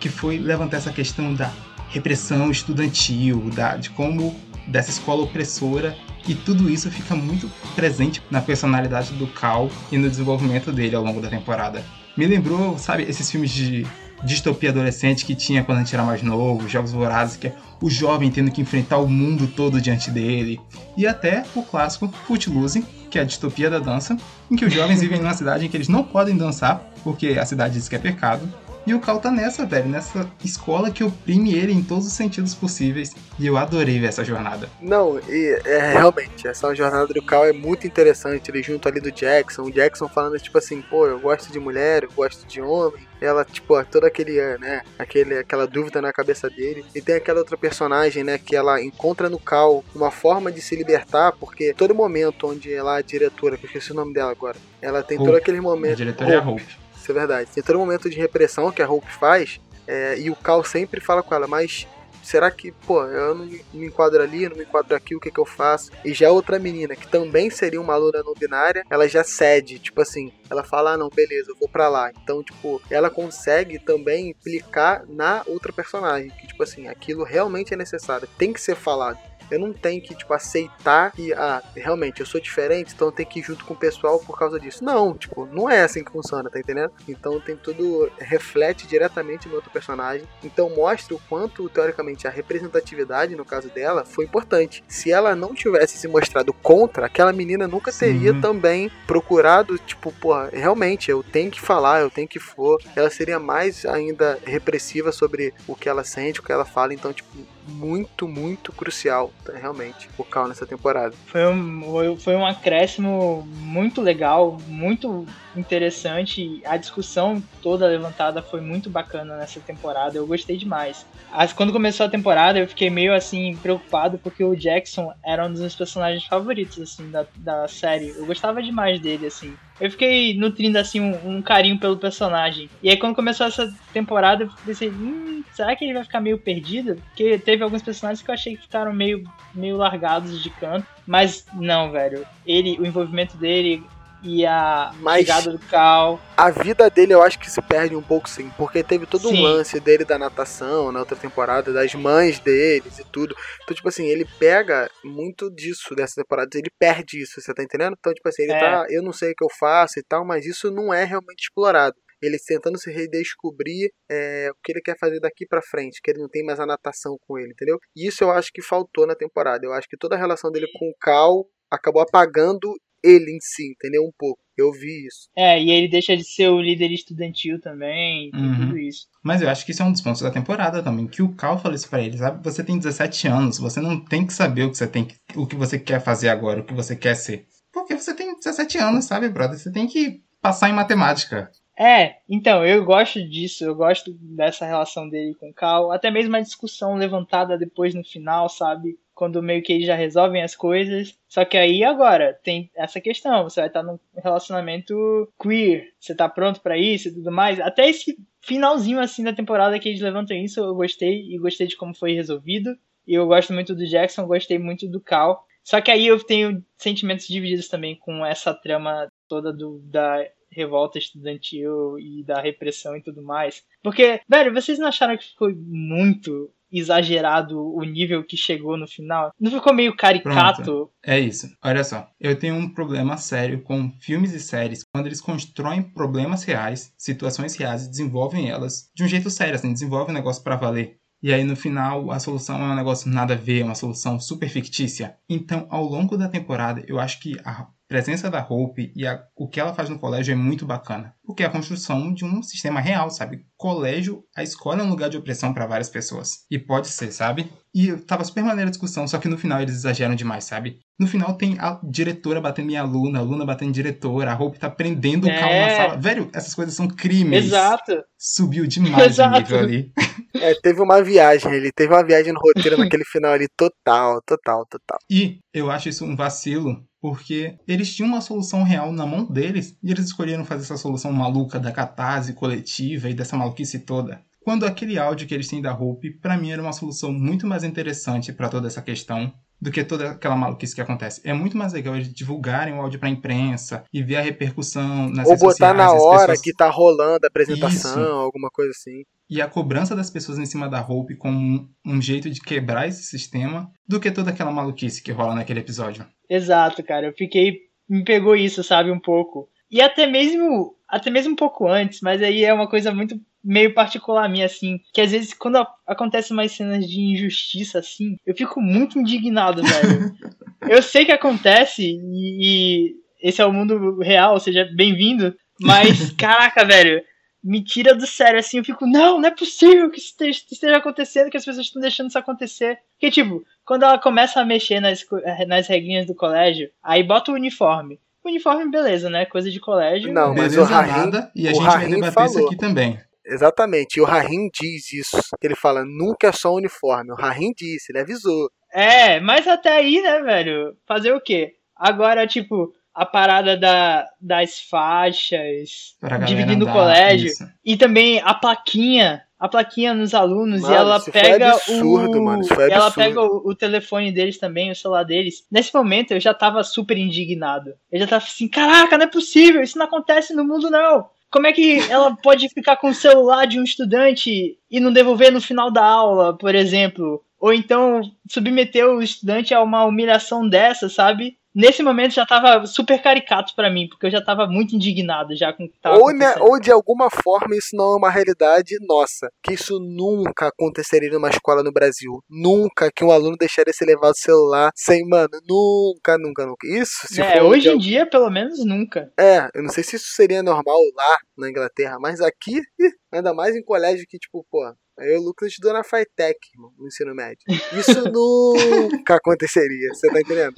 que foi levantar essa questão da repressão estudantil, da, de como dessa escola opressora e tudo isso fica muito presente na personalidade do Cal e no desenvolvimento dele ao longo da temporada. Me lembrou, sabe, esses filmes de distopia adolescente que tinha quando a gente era mais novo, Jogos Vorazes, que é o jovem tendo que enfrentar o mundo todo diante dele. E até o clássico Footloose, que é a distopia da dança, em que os jovens vivem numa cidade em que eles não podem dançar, porque a cidade diz que é pecado. E o Cal tá nessa, velho, nessa escola que oprime ele em todos os sentidos possíveis. E eu adorei ver essa jornada. Não, e é realmente, essa jornada do Cal é muito interessante. Ele junto ali do Jackson, o Jackson falando tipo assim, pô, eu gosto de mulher, eu gosto de homem. Ela, tipo, toda aquele, é, né, aquele, aquela dúvida na cabeça dele. E tem aquela outra personagem, né, que ela encontra no Cal uma forma de se libertar, porque todo momento onde ela, a diretora, que eu esqueci o nome dela agora, ela tem todo Hope. aquele A momento. diretora é a Hope. Isso é verdade. Tem todo momento de repressão que a Hope faz, é, e o Cal sempre fala com ela, mas será que, pô, eu não me- enquadro ali, não me enquadro aqui, o que que eu faço? E já outra menina, que também seria uma aluna não binária, ela já cede, tipo assim, ela fala, ah, não, beleza, eu vou pra lá. Então, tipo, ela consegue também implicar na outra personagem, que, tipo assim, aquilo realmente é necessário, tem que ser falado. Eu não tenho que, tipo, aceitar que, ah, realmente, eu sou diferente, então eu tenho que ir junto com o pessoal por causa disso. Não, tipo, não é assim que funciona, tá entendendo? Então tem tudo, reflete diretamente no outro personagem. Então mostra o quanto, teoricamente, a representatividade, no caso dela, foi importante. Se ela não tivesse se mostrado contra, aquela menina nunca teria também procurado, tipo, porra, realmente, eu tenho que falar, eu tenho que for. Ela seria mais ainda repressiva sobre o que ela sente, o que ela fala. Então, tipo, muito, muito crucial, tá, realmente, o Cal nessa temporada. Foi um, foi um acréscimo muito legal, muito interessante. A discussão toda levantada foi muito bacana nessa temporada. Eu gostei demais. As- quando começou a temporada, eu fiquei meio assim preocupado porque o Jackson era um dos meus personagens favoritos assim da, da série. Eu gostava demais dele assim. Eu fiquei nutrindo assim um, um carinho pelo personagem. E aí quando começou essa temporada, eu pensei, hum, será que ele vai ficar meio perdido? Porque teve alguns personagens que eu achei que ficaram meio, meio largados de canto. Mas não, velho. Ele, o envolvimento dele e a Mas- chegada do Cal. A vida dele eu acho que se perde um pouco sim, porque teve todo um Sim. lance dele da natação na outra temporada, das mães deles e tudo. Então, tipo assim, ele pega muito disso dessa temporada, ele perde isso, você tá entendendo? Então, tipo assim, ele É. tá, eu não sei o que eu faço e tal, mas isso não é realmente explorado. ele tentando se redescobrir é, o que ele quer fazer daqui pra frente, que ele não tem mais a natação com ele, entendeu? E isso eu acho que faltou na temporada. Eu acho que toda a relação dele com o Cal acabou apagando ele em si, entendeu? Um pouco. Eu vi isso. É, e ele deixa de ser o líder estudantil também, tem Uhum. tudo isso. Mas eu acho que isso é um dos pontos da temporada também. Que o Cal falou isso pra ele, sabe? Você tem 17 anos, você não tem que saber o que você tem que, o que você quer fazer agora, o que você quer ser. Porque você tem 17 anos, sabe, brother? Você tem que passar em matemática. É, então, eu gosto disso, eu gosto dessa relação dele com o Cal, até mesmo a discussão levantada depois no final, sabe? Quando meio que eles já resolvem as coisas. Só que aí agora tem essa questão, você vai estar num relacionamento queer, você tá pronto pra isso e tudo mais. Até esse finalzinho assim da temporada que eles levantam isso, eu gostei e gostei de como foi resolvido. E eu gosto muito do Jackson, gostei muito do Cal. Só que aí eu tenho sentimentos divididos também com essa trama toda do, da revolta estudantil e da repressão e tudo mais. Porque, velho, vocês não acharam que foi muito exagerado o nível que chegou no final? Não ficou meio caricato? É isso. Olha só, eu tenho um problema sério com filmes e séries quando eles constroem problemas reais, situações reais e desenvolvem elas de um jeito sério, assim, desenvolvem um negócio pra valer. E aí no final a solução é um negócio nada a ver, uma solução super fictícia. Então, ao longo da temporada, eu acho que a presença da Hope e a- o que ela faz no colégio é muito bacana. Porque é a construção de um sistema real, sabe? Colégio, a escola é um lugar de opressão para várias pessoas. E pode ser, sabe? E tava super maneira a discussão, só que no final eles exageram demais, sabe? No final tem a diretora batendo em aluna, a aluna batendo em diretora, a Hope tá prendendo o É. Cal na sala. Velho, essas coisas são crimes. Exato. Subiu demais Exato. o nível ali. É, teve uma viagem, ele teve uma viagem no roteiro naquele final ali, total, total, total. E eu acho isso um vacilo, porque eles tinham uma solução real na mão deles e eles escolheram fazer essa solução maluca da catarse coletiva e dessa maluquice toda. Quando aquele áudio que eles têm da Hope, pra mim era uma solução muito mais interessante pra toda essa questão do que toda aquela maluquice que acontece. É muito mais legal eles divulgarem o áudio pra imprensa e ver a repercussão nas Ou redes botar sociais, na as hora pessoas- que tá rolando a apresentação, Isso. alguma coisa assim. e a cobrança das pessoas em cima da Hope como um, um jeito de quebrar esse sistema do que toda aquela maluquice que rola naquele episódio. Exato, cara. Eu fiquei. Me pegou isso, sabe, um pouco. E até mesmo. Até mesmo um pouco antes, mas aí é uma coisa muito meio particular minha, assim. Que às vezes, quando acontecem umas cenas de injustiça, assim, eu fico muito indignado, velho. eu sei que acontece e, e esse é o mundo real, seja bem-vindo. Mas, caraca, velho. Me tira do sério, assim, eu fico, não, não é possível que isso esteja- acontecendo, que as pessoas estão deixando isso acontecer. Porque, tipo, quando ela começa a mexer nas, eh, nas regrinhas do colégio, aí bota o uniforme. O uniforme, beleza, né? Coisa de colégio. Não, mas Beleza o Rahim- nada, e a o gente vai Rahim debater isso falou. aqui também. Exatamente, e o Rahim diz isso. Ele fala, nunca é só um uniforme. O Rahim disse, ele avisou. É, mas até aí, né, velho? Fazer o quê? Agora, tipo, a parada da, das faixas, dividindo o colégio, isso. e também a plaquinha, a plaquinha nos alunos, Mano, e ela pega absurdo, o... mano, ela pega o, o telefone deles também, o celular deles. Nesse momento, eu já tava super indignado. Eu já tava assim, caraca, não é possível, isso não acontece no mundo, não. Como é que ela pode ficar com o celular de um estudante e não devolver no final da aula, por exemplo? Ou então submeter o estudante a uma humilhação dessa, sabe? Nesse momento já tava super caricato pra mim, porque eu já tava muito indignado já com o que tava Ou, né, ou de alguma forma isso não é uma realidade nossa. Que isso nunca aconteceria numa escola no Brasil. Nunca que um aluno deixaria ser levado o celular sem, mano, nunca, nunca, nunca. Isso, se É, hoje em dia, pelo menos, nunca. É, eu não sei se isso seria normal lá na Inglaterra, mas aqui, ih, ainda mais em colégio que, tipo, pô, eu o Lucas estudou na FITEC, irmão, no ensino médio. Isso nunca aconteceria, você tá entendendo?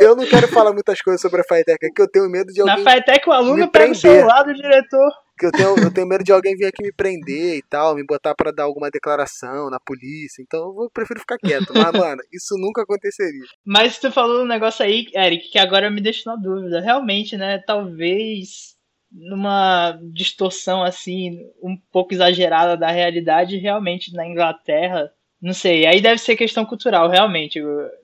Eu, eu não quero falar muitas coisas sobre a FITEC aqui, eu tenho medo de Na alguém. FITEC, o aluno pega o celular do diretor. Que eu, tenho, eu tenho medo de alguém vir aqui me prender e tal, me botar pra dar alguma declaração na polícia. Então eu prefiro ficar quieto. Mas, mano, isso nunca aconteceria. Mas tu falou um negócio aí, Eric, que agora me deixa na dúvida. Realmente, né? Talvez numa distorção assim, um pouco exagerada da realidade, realmente na Inglaterra, não sei. Aí deve ser questão cultural, realmente.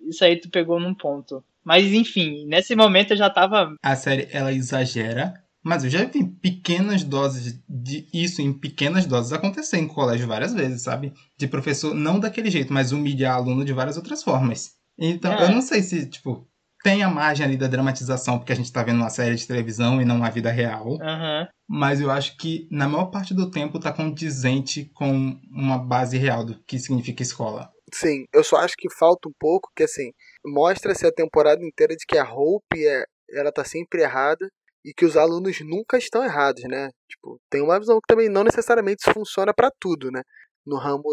Isso aí tu pegou num ponto. Mas enfim, nesse momento eu já tava. A série, ela exagera, mas eu já vi pequenas doses de isso em pequenas doses acontecer em colégio várias vezes, sabe? De professor, não daquele jeito, mas humilhar aluno de várias outras formas. Então, É. eu não sei se, tipo, tem a margem ali da dramatização, porque a gente tá vendo uma série de televisão e não uma vida real. Aham. Mas eu acho que na maior parte do tempo tá condizente com uma base real do que significa escola. Sim, eu só acho que falta um pouco, que assim, mostra-se a temporada inteira de que a Hope é, ela tá sempre errada e que os alunos nunca estão errados, né? Tipo, tem uma visão que também não necessariamente isso funciona para tudo, né? No ramo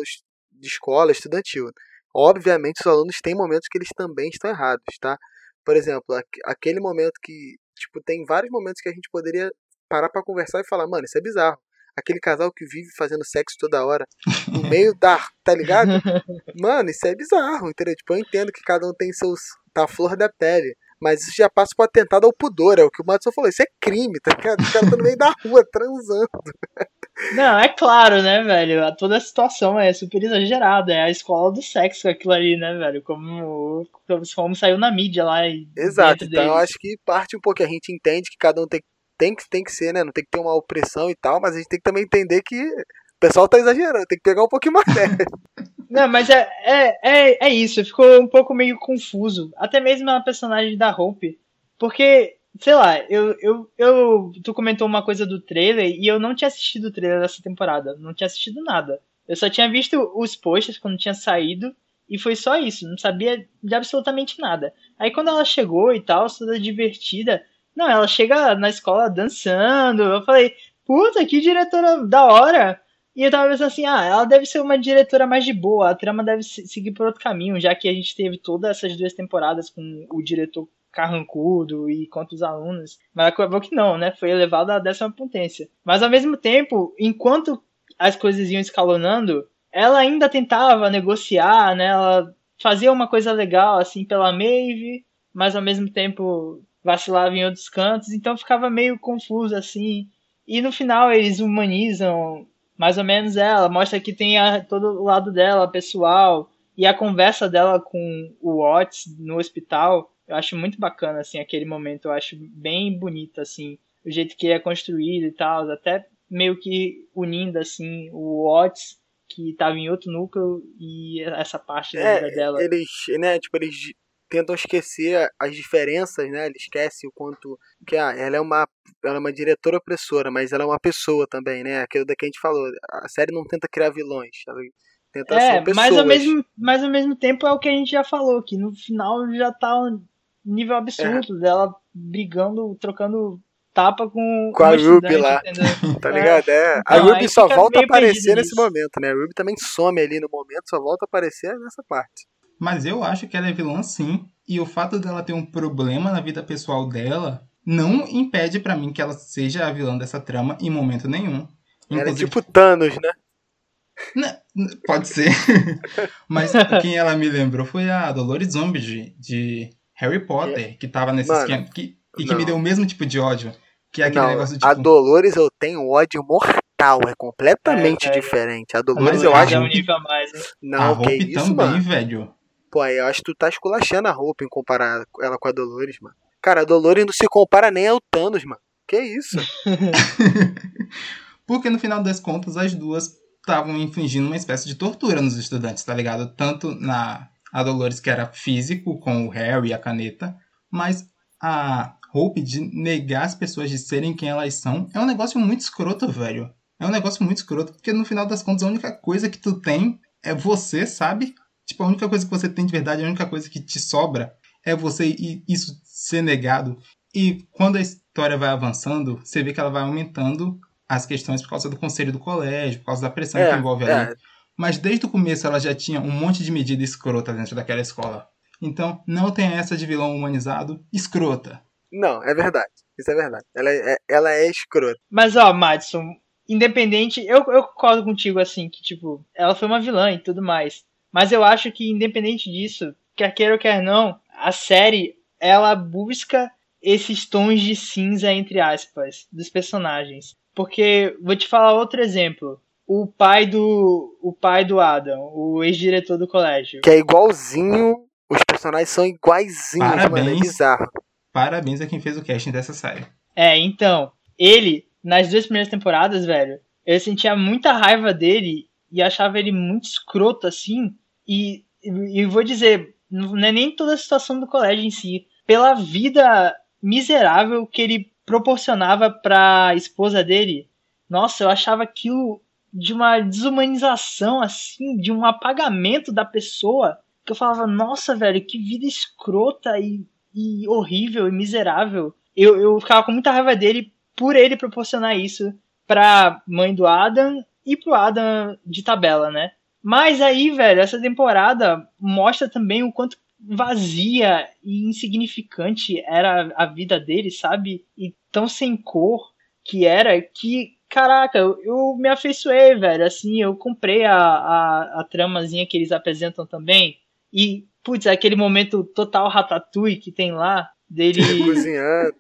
de escola estudantil. Obviamente, os alunos têm momentos que eles também estão errados, tá? Por exemplo, aque- aquele momento que, tipo, tem vários momentos que a gente poderia parar pra conversar e falar, mano, isso é bizarro. Aquele casal que vive fazendo sexo toda hora, no meio da, tá ligado? Mano, isso é bizarro, entendeu? Tipo, eu entendo que cada um tem seus. tá a flor da pele. Mas isso já passa pro atentado ao pudor, é o que o Madison falou. Isso é crime, tá ligado? Os caras estão no meio da rua transando. Não, é claro, né, velho? Toda a situação é super exagerada. É a escola do sexo aquilo ali, né, velho? Como, como, saiu na mídia lá. e Exato, então eu acho que parte um pouco, a gente entende que cada um tem, tem, que, tem que ser, né? Não tem que ter uma opressão e tal, mas a gente tem que também entender que o pessoal tá exagerando, tem que pegar um pouquinho mais leve. Não, mas é, é, é, é isso, ficou um pouco meio confuso. Até mesmo a personagem da Hope. Porque, sei lá, eu, eu, eu. Tu comentou uma coisa do trailer e eu não tinha assistido o trailer dessa temporada. Não tinha assistido nada. Eu só tinha visto os posters quando tinha saído. E foi só isso, não sabia de absolutamente nada. Aí quando ela chegou e tal, toda divertida. Não, ela chega na escola dançando. Eu falei, puta, que diretora da hora. E eu tava pensando assim, ah, ela deve ser uma diretora mais de boa, a trama deve se- seguir por outro caminho, já que a gente teve todas essas duas temporadas com o diretor carrancudo e contra os alunos. Mas acabou que não, né? Foi elevado à décima potência. Mas ao mesmo tempo, enquanto as coisas iam escalonando, ela ainda tentava negociar, né? Ela fazia uma coisa legal, assim, pela Maeve, mas ao mesmo tempo vacilava em outros cantos, então ficava meio confuso, assim. E no final eles humanizam mais ou menos ela, mostra que tem a, todo o lado dela, pessoal, e a conversa dela com o Watts no hospital, eu acho muito bacana, assim, aquele momento, eu acho bem bonito, assim, o jeito que é construído e tal, até meio que unindo, assim, o Watts, que estava em outro núcleo, e essa parte da vida É, dela. eles, né, tipo, eles tentam esquecer as diferenças, né? Eles esquecem o quanto que ah, ela é uma ela é uma diretora opressora, mas ela é uma pessoa também, né? Aquilo da que a gente falou. A série não tenta criar vilões, ela tenta É, pessoas. mas ao, mesmo, mas ao mesmo tempo é o que a gente já falou, que no final já tá nível absurdo dela brigando, trocando tapa com, Com a Ruby lá. Tá ligado? É. A Então, Ruby só volta a aparecer nesse nisso. momento, né? A Ruby também some ali no momento, só volta a aparecer nessa parte. Mas eu acho que ela é vilã sim. E o fato dela ter um problema na vida pessoal dela não impede pra mim que ela seja a vilã dessa trama em momento nenhum. Era Inclusive, tipo Thanos, né? Né, Pode ser. Mas quem ela me lembrou foi a Dolores Umbridge, de Harry Potter, que tava nesse Mano, esquema. Que, e que não. me deu o mesmo tipo de ódio. Que é aquele Não, negócio de. a tipo, Dolores eu tenho ódio mortal, é completamente É, é. diferente. A Dolores eu a acho. é um nível a mais, hein? a Não, que Hope isso, também, mano. velho. Pô, aí eu acho que tu tá esculachando a roupa em comparar ela com a Dolores, mano. Cara, a Dolores não se compara nem ao Thanos, mano. Que isso? Porque no final das contas, as duas estavam infligindo uma espécie de tortura nos estudantes, tá ligado? Tanto na a Dolores, que era físico, com o Harry e a caneta, mas a Hope de negar as pessoas de serem quem elas são é um negócio muito escroto, velho. É um negócio muito escroto, porque no final das contas, a única coisa que tu tem é você, sabe? Tipo, a única coisa que você tem de verdade, a única coisa que te sobra é você e isso ser negado. E quando a história vai avançando, você vê que ela vai aumentando as questões por causa do conselho do colégio, por causa da pressão que envolve ali. Mas desde o começo ela já tinha um monte de medida escrota dentro daquela escola. Então, não tem essa de vilão humanizado escrota. Não, é verdade. Isso é verdade. Ela é, ela é escrota. Mas ó, Madison, independente, eu, eu concordo contigo assim, que tipo, ela foi uma vilã e tudo mais. Mas eu acho que independente disso, quer queira ou quer não, a série ela busca esses tons de cinza entre aspas dos personagens. Porque vou te falar outro exemplo. O pai do o pai do Adam, o ex-diretor do colégio. Que é igualzinho. Os personagens são iguaizinhos, mano. É Parabéns. bizarro. Parabéns a quem fez o casting dessa série. É, então, ele, nas duas primeiras temporadas, velho, eu sentia muita raiva dele e achava ele muito escroto, assim. E, e, e vou dizer, não é nem toda a situação do colégio em si, pela vida miserável que ele proporcionava pra esposa dele. Nossa, eu achava aquilo de uma desumanização, assim, de um apagamento da pessoa. Que eu falava, nossa, velho, que vida escrota e, e horrível e miserável. Eu, eu ficava com muita raiva dele por ele proporcionar isso pra mãe do Adam e pro Adam de tabela, né? Mas aí, velho, essa temporada mostra também o quanto vazia e insignificante era a vida dele, sabe? E tão sem cor que era que, caraca, eu, eu me afeiçoei, velho. Assim, eu comprei a, a, a tramazinha que eles apresentam também. E, putz, aquele momento total ratatouille que tem lá, dele, Cozinhando.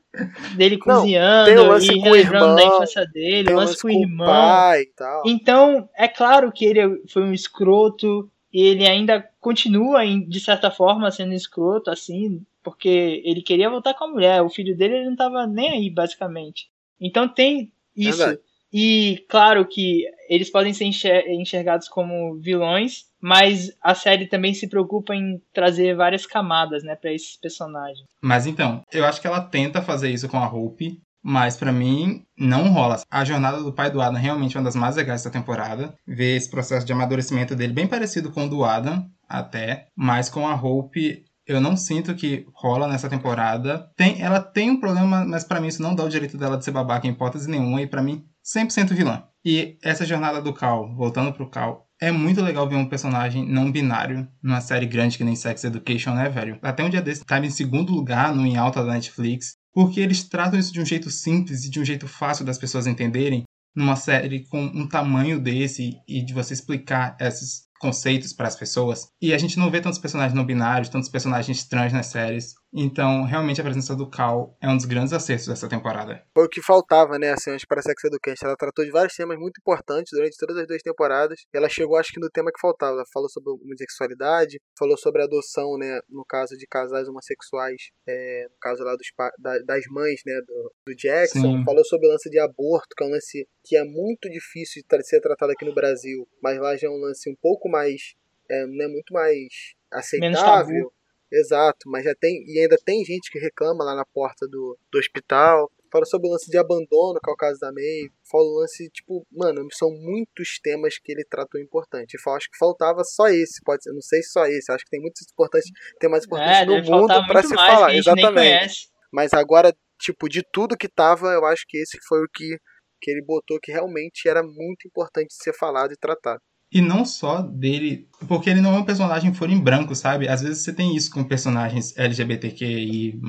dele Não, cozinhando lance e relembrando da infância dele, um lance com o irmão. pai e tal. Então, é claro que ele foi um escroto, e ele ainda continua, de certa forma, sendo escroto, assim, porque ele queria voltar com a mulher. O filho dele ele não tava nem aí, basicamente. Então tem isso. Verdade. E claro que eles podem ser enxer- enxergados como vilões, mas a série também se preocupa em trazer várias camadas, né, para esses personagens. Mas então, eu acho que ela tenta fazer isso com a Hope, mas pra mim não rola. A jornada do pai do Adam realmente é uma das mais legais da temporada. Ver esse processo de amadurecimento dele bem parecido com o do Adam, até, mas com a Hope eu não sinto que rola nessa temporada. Tem, ela tem um problema, mas pra mim isso não dá o direito dela de ser babaca em hipótese nenhuma e pra mim 100% vilã. E essa jornada do Cal, voltando pro Cal, é muito legal ver um personagem não binário numa série grande que nem Sex Education, né, velho? Até um dia desse tava em segundo lugar no Em Alta da Netflix, porque eles tratam isso de um jeito simples e de um jeito fácil das pessoas entenderem numa série com um tamanho desse e de você explicar esses conceitos para as pessoas. E a gente não vê tantos personagens não binários, tantos personagens trans nas séries. Então, realmente a presença do Cal é um dos grandes acertos dessa temporada. Foi o que faltava, né, assim, antes para Sex Education. Ela tratou de vários temas muito importantes durante todas as duas temporadas. E ela chegou, acho que, no tema que faltava. Ela falou sobre homossexualidade, falou sobre adoção, né, no caso de casais homossexuais, é, no caso lá dos, pa- da- das mães, né, do, do Jackson. Sim. Falou sobre o lance de aborto, que é um lance que é muito difícil de ser tratado aqui no Brasil, mas lá já é um lance um pouco mais, é, né, muito mais Menos aceitável. Exato, mas já tem e ainda tem gente que reclama lá na porta do, do hospital. Fala sobre o lance de abandono, que é o caso da May. Fala o lance, tipo, mano, são muitos temas que ele tratou importante. Eu acho que faltava só esse, pode ser, não sei se só esse, acho que tem muitos importantes, tem mais importantes É, no mundo pra muito se mais falar, exatamente. Mas agora, tipo, de tudo que tava, eu acho que esse foi o que que ele botou que realmente era muito importante ser falado e tratado. E não só dele, porque ele não é um personagem fora em branco, sabe? Às vezes você tem isso com personagens LGBTQI+,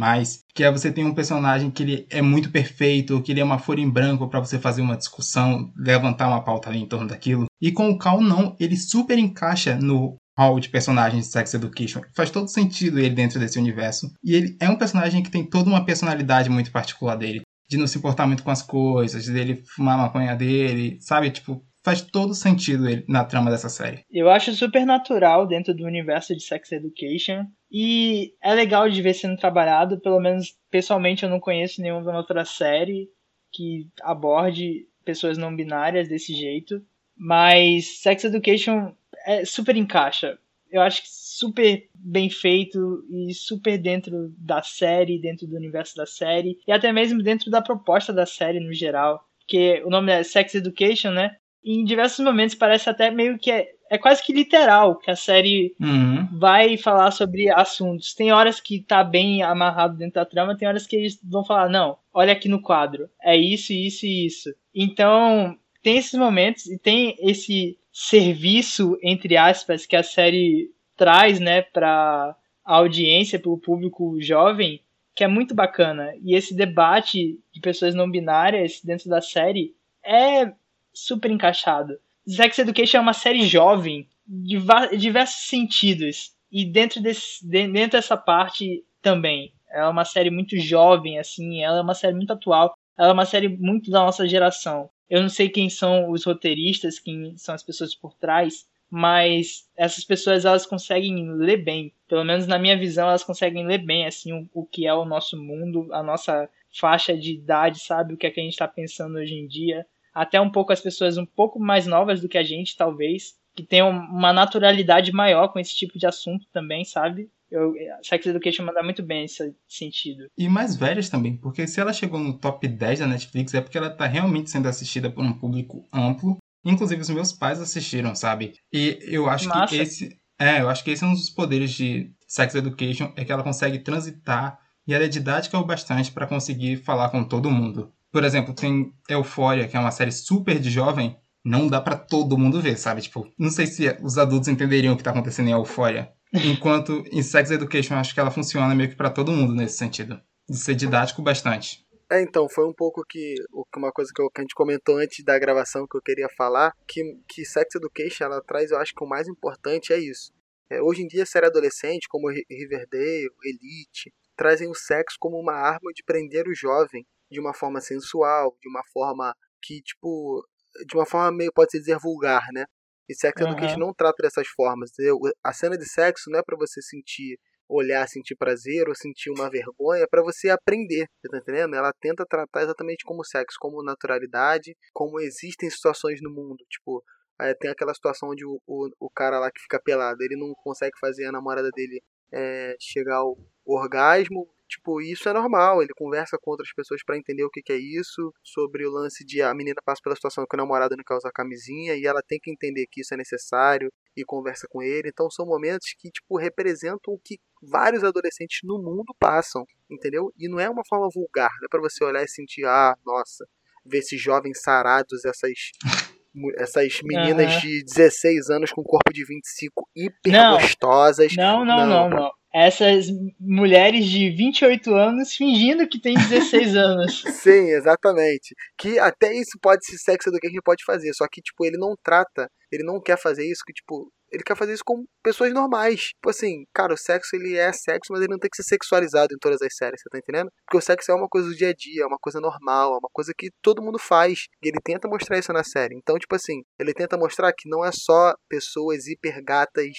que é você tem um personagem que ele é muito perfeito, que ele é uma folha em branco pra você fazer uma discussão, levantar uma pauta ali em torno daquilo. E com o Cal não, ele super encaixa no hall de personagens de Sex Education. Faz todo sentido ele dentro desse universo. E ele é um personagem que tem toda uma personalidade muito particular dele. De não se importar muito com as coisas, dele fumar a maconha dele, sabe? Tipo, faz todo sentido ele na trama dessa série. Eu acho super natural dentro do universo de Sex Education. E é legal de ver sendo trabalhado. Pelo menos, pessoalmente, eu não conheço nenhuma outra série que aborde pessoas não binárias desse jeito. Mas Sex Education é super encaixa. Eu acho que super bem feito e super dentro da série, dentro do universo da série. E até mesmo dentro da proposta da série no geral. Porque o nome é Sex Education, né? Em diversos momentos parece até meio que é, é quase que literal que a série Uhum. vai falar sobre assuntos. Tem horas que tá bem amarrado dentro da trama, tem horas que eles vão falar, não, olha aqui no quadro, é isso, isso e isso. Então, tem esses momentos e tem esse serviço, entre aspas, que a série traz, né, pra audiência, pro público jovem, que é muito bacana. E esse debate de pessoas não binárias dentro da série é super encaixado. Sex Education é uma série jovem de diversos sentidos. E dentro, desse, de- dentro dessa parte também. Ela é uma série muito jovem, assim, ela é uma série muito atual, ela é uma série muito da nossa geração. Eu não sei quem são os roteiristas, quem são as pessoas por trás, mas essas pessoas elas conseguem ler bem. Pelo menos na minha visão, elas conseguem ler bem assim o, o que é o nosso mundo, a nossa faixa de idade, sabe? O que é que a gente está pensando hoje em dia. Até um pouco as pessoas um pouco mais novas do que a gente, talvez, que tenham uma naturalidade maior com esse tipo de assunto também, sabe? Eu, Sex Education manda muito bem nesse sentido. E mais velhas também, porque se ela chegou no top 10 da Netflix é porque ela tá realmente sendo assistida por um público amplo. Inclusive os meus pais assistiram, sabe? E eu acho Massa. que esse. É, eu acho que esse é um dos poderes de Sex Education, é que ela consegue transitar e ela é didática o bastante para conseguir falar com todo mundo. Por exemplo, tem Euphoria, que é uma série super de jovem, não dá pra todo mundo ver, sabe? Tipo, não sei se os adultos entenderiam o que tá acontecendo em Euphoria. Enquanto em Sex Education, acho que ela funciona meio que pra todo mundo nesse sentido. De ser didático bastante. É, então, foi um pouco que uma coisa que, a gente comentou antes da gravação que eu queria falar, que, que Sex Education, ela traz, eu acho que o mais importante é isso. É, hoje em dia, série adolescente, como Ri- Riverdale, Elite, trazem o sexo como uma arma de prender o jovem de uma forma sensual, de uma forma que, tipo, de uma forma meio, pode-se dizer, vulgar, né? E Sex Aham. Education não trata dessas formas, entendeu? A cena de sexo não é pra você sentir olhar, sentir prazer ou sentir uma vergonha, é pra você aprender, você tá entendendo? Ela tenta tratar exatamente como sexo, como naturalidade, como existem situações no mundo, tipo, é, tem aquela situação onde o, o, o cara lá que fica pelado, ele não consegue fazer a namorada dele é, chegar ao orgasmo, tipo, isso é normal, ele conversa com outras pessoas pra entender o que, que é isso, sobre o lance de a menina passa pela situação que o namorado não quer usar camisinha e ela tem que entender que isso é necessário e conversa com ele. Então são momentos que tipo representam o que vários adolescentes no mundo passam, entendeu? E não é uma forma vulgar, não é para você olhar e sentir, ah, nossa, ver esses jovens sarados, essas essas meninas Aham. de 16 anos com corpo de 25 hiper Não. gostosas. Não, não, não, não. Essas mulheres de 28 anos fingindo que tem 16 anos. Sim, exatamente. Que até isso pode ser sexo do que a gente pode fazer, só que tipo ele não trata, ele não quer fazer isso que tipo ele quer fazer isso com pessoas normais. Tipo assim, cara, o sexo ele é sexo, mas ele não tem que ser sexualizado em todas as séries, você tá entendendo? Porque o sexo é uma coisa do dia a dia, é uma coisa normal, é uma coisa que todo mundo faz. E ele tenta mostrar isso na série. Então, tipo assim, ele tenta mostrar que não é só pessoas hiper gatas,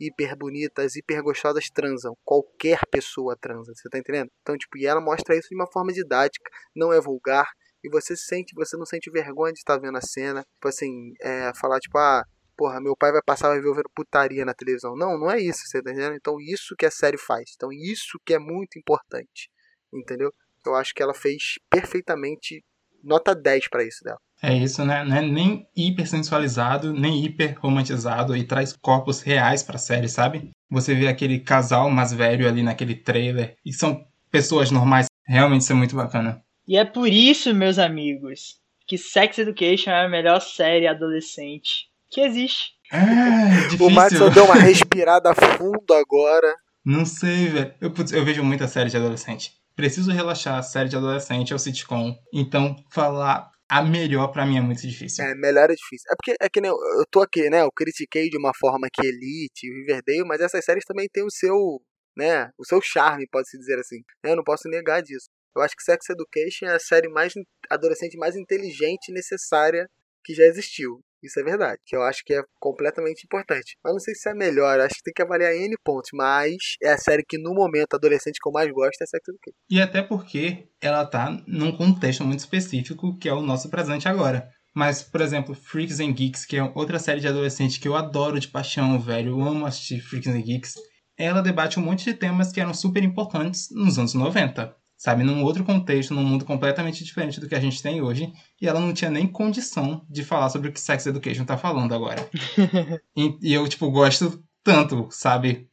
hiper bonitas, hiper gostosas transam. Qualquer pessoa transa, você tá entendendo? Então, tipo, e ela mostra isso de uma forma didática, não é vulgar. E você se sente, você não sente vergonha de estar vendo a cena. Tipo assim, é, falar tipo, ah, porra, meu pai vai passar vai ver vendo putaria na televisão. Não, não é isso, você tá entendendo? Então isso que a série faz. Então isso que é muito importante. Entendeu? Eu acho que ela fez perfeitamente nota 10 pra isso dela. É isso, né? Não é nem hiper sensualizado, nem hiper romantizado e traz corpos reais pra série, sabe? Você vê aquele casal mais velho ali naquele trailer e são pessoas normais. Realmente isso é muito bacana. E é por isso, meus amigos, que Sex Education é a melhor série adolescente que existe. É, difícil. O Madison deu uma respirada fundo agora. Não sei, velho. Eu, eu vejo muita série de adolescente. Preciso relaxar, série de adolescente é o sitcom. Então, falar a melhor pra mim é muito difícil. É, melhor é difícil. É porque é que nem eu, tô aqui, né? Eu critiquei de uma forma que Elite e Riverdale, mas essas séries também têm o seu, né? O seu charme, pode-se dizer assim. Eu não posso negar disso. Eu acho que Sex Education é a série mais adolescente mais inteligente e necessária que já existiu. Isso é verdade, que eu acho que é completamente importante. Mas não sei se é melhor, acho que tem que avaliar N pontos, mas é a série que no momento adolescente que eu mais gosto é Sex Education. E até porque ela tá num contexto muito específico, que é o nosso presente agora. Mas, por exemplo, Freaks and Geeks, que é outra série de adolescente que eu adoro de paixão, velho. Eu amo assistir Freaks and Geeks. Ela debate um monte de temas que eram super importantes nos anos 90. Sabe, num outro contexto, num mundo completamente diferente do que a gente tem hoje. E ela não tinha nem condição de falar sobre o que Sex Education tá falando agora. e, e eu, tipo, gosto tanto, sabe?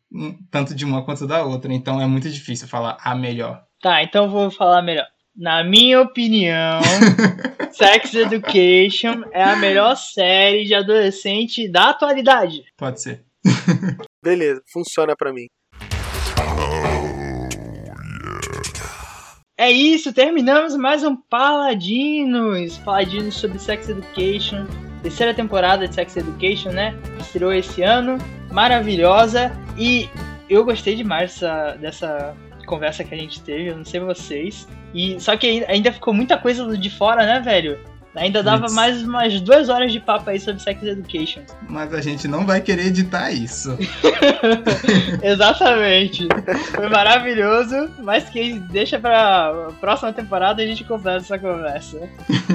Tanto de uma quanto da outra. Então é muito difícil falar a melhor. Tá, então eu vou falar melhor. Na minha opinião, Sex Education é a melhor série de adolescente da atualidade. Pode ser. Beleza, funciona pra mim. É isso, terminamos mais um Paladinos. Paladinos sobre Sex Education. Terceira temporada de Sex Education, né? Estreou esse ano. Maravilhosa. E eu gostei demais dessa, dessa conversa que a gente teve. Eu não sei vocês. E, só que ainda- ficou muita coisa de fora, né, velho? Ainda dava Putz. mais umas duas horas de papo aí sobre Sex Education. Mas a gente não vai querer editar isso. Exatamente. Foi maravilhoso, mas que deixa pra próxima temporada a gente conversa essa conversa.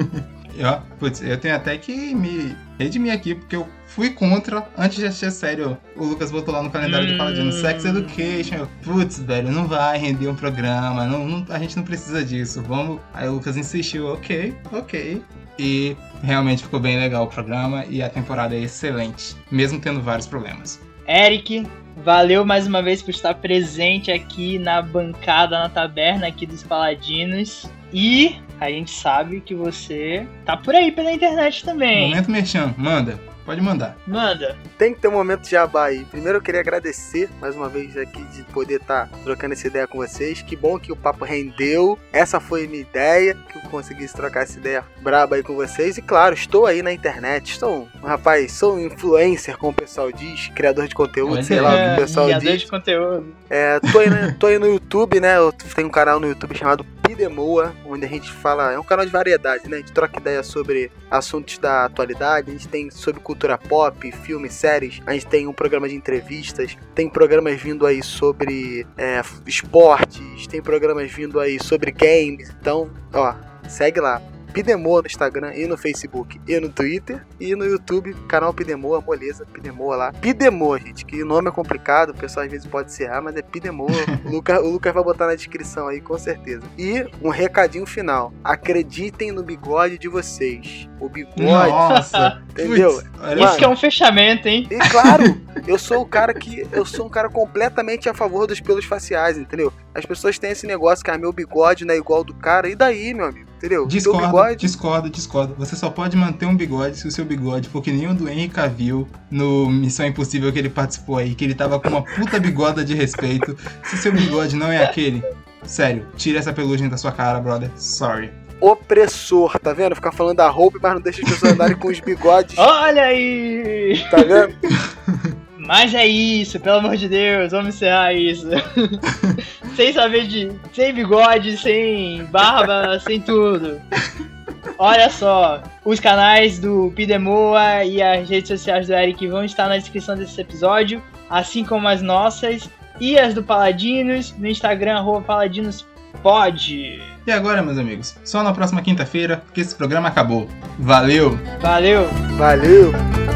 ó, putz, eu tenho até que me redimir aqui, porque eu fui contra antes de assistir a série. ó. O Lucas botou lá no calendário do Hum. Paladino Sex Education. Eu, Putz, velho, não vai render um programa, não, não- a gente não precisa disso. Vamos. Aí o Lucas insistiu, ok, ok. E realmente ficou bem legal o programa e a temporada é excelente, mesmo tendo vários problemas. Eric, valeu mais uma vez por estar presente aqui na bancada, na taberna aqui dos Paladinos. E a gente sabe que você tá por aí pela internet também. Momento Merchan, manda, pode mandar. Manda. Tem que ter um momento de jabá aí. Primeiro eu queria agradecer mais uma vez aqui de poder estar trocando essa ideia com vocês. Que bom que o papo rendeu. Essa foi a minha ideia, que eu conseguisse trocar essa ideia braba aí com vocês. E claro, estou aí na internet. Estou, um rapaz, sou um influencer, como o pessoal diz, criador de conteúdo, Olha sei lá o que o pessoal criador diz. de conteúdo. É, tô, aí, né, tô aí no YouTube, né? Eu tenho um canal no YouTube chamado Pidemoa, onde a gente fala. É um canal de variedade, né? A gente troca ideia sobre assuntos da atualidade, a gente tem sobre cultura pop, filmes, séries, a gente tem um programa de entrevistas, tem programas vindo aí sobre é, esportes, tem programas vindo aí sobre games. Então, ó, segue lá. Pidemoa no Instagram e no Facebook e no Twitter e no YouTube, canal Pidemoa, moleza, Pidemoa lá. Pidemoa, gente, que o nome é complicado, o pessoal às vezes pode se errar, mas é Pidemoa. o, Lucas, o Lucas vai botar na descrição aí, com certeza. E um recadinho final: acreditem no bigode de vocês. O bigode, Nossa, entendeu? putz, olha Isso que é um fechamento, hein? E claro, eu sou o cara que. Eu sou um cara completamente a favor dos pelos faciais, entendeu? As pessoas têm esse negócio que ah, meu bigode não é igual do cara. E daí, meu amigo? Entendeu? Discordo, bigode. discordo, discordo. Você só pode manter um bigode se o seu bigode for que nem o do Henry Cavill no Missão Impossível que ele participou aí, que ele tava com uma puta bigoda de respeito. Se seu bigode não é aquele, sério, tira essa pelugem da sua cara, brother. Sorry. Opressor, tá vendo? Ficar falando da roupa, mas não deixa as pessoas andarem com os bigodes. Olha aí! Tá vendo? Mas é isso, pelo amor de Deus, vamos encerrar isso. sem saber de. sem bigode, sem barba, sem tudo. Olha só, os canais do Pidemoa e as redes sociais do Eric vão estar na descrição desse episódio, assim como as nossas e as do Paladinos no Instagram, arroba paladinospod. E agora, meus amigos, só na próxima quinta-feira que esse programa acabou. Valeu! Valeu! Valeu!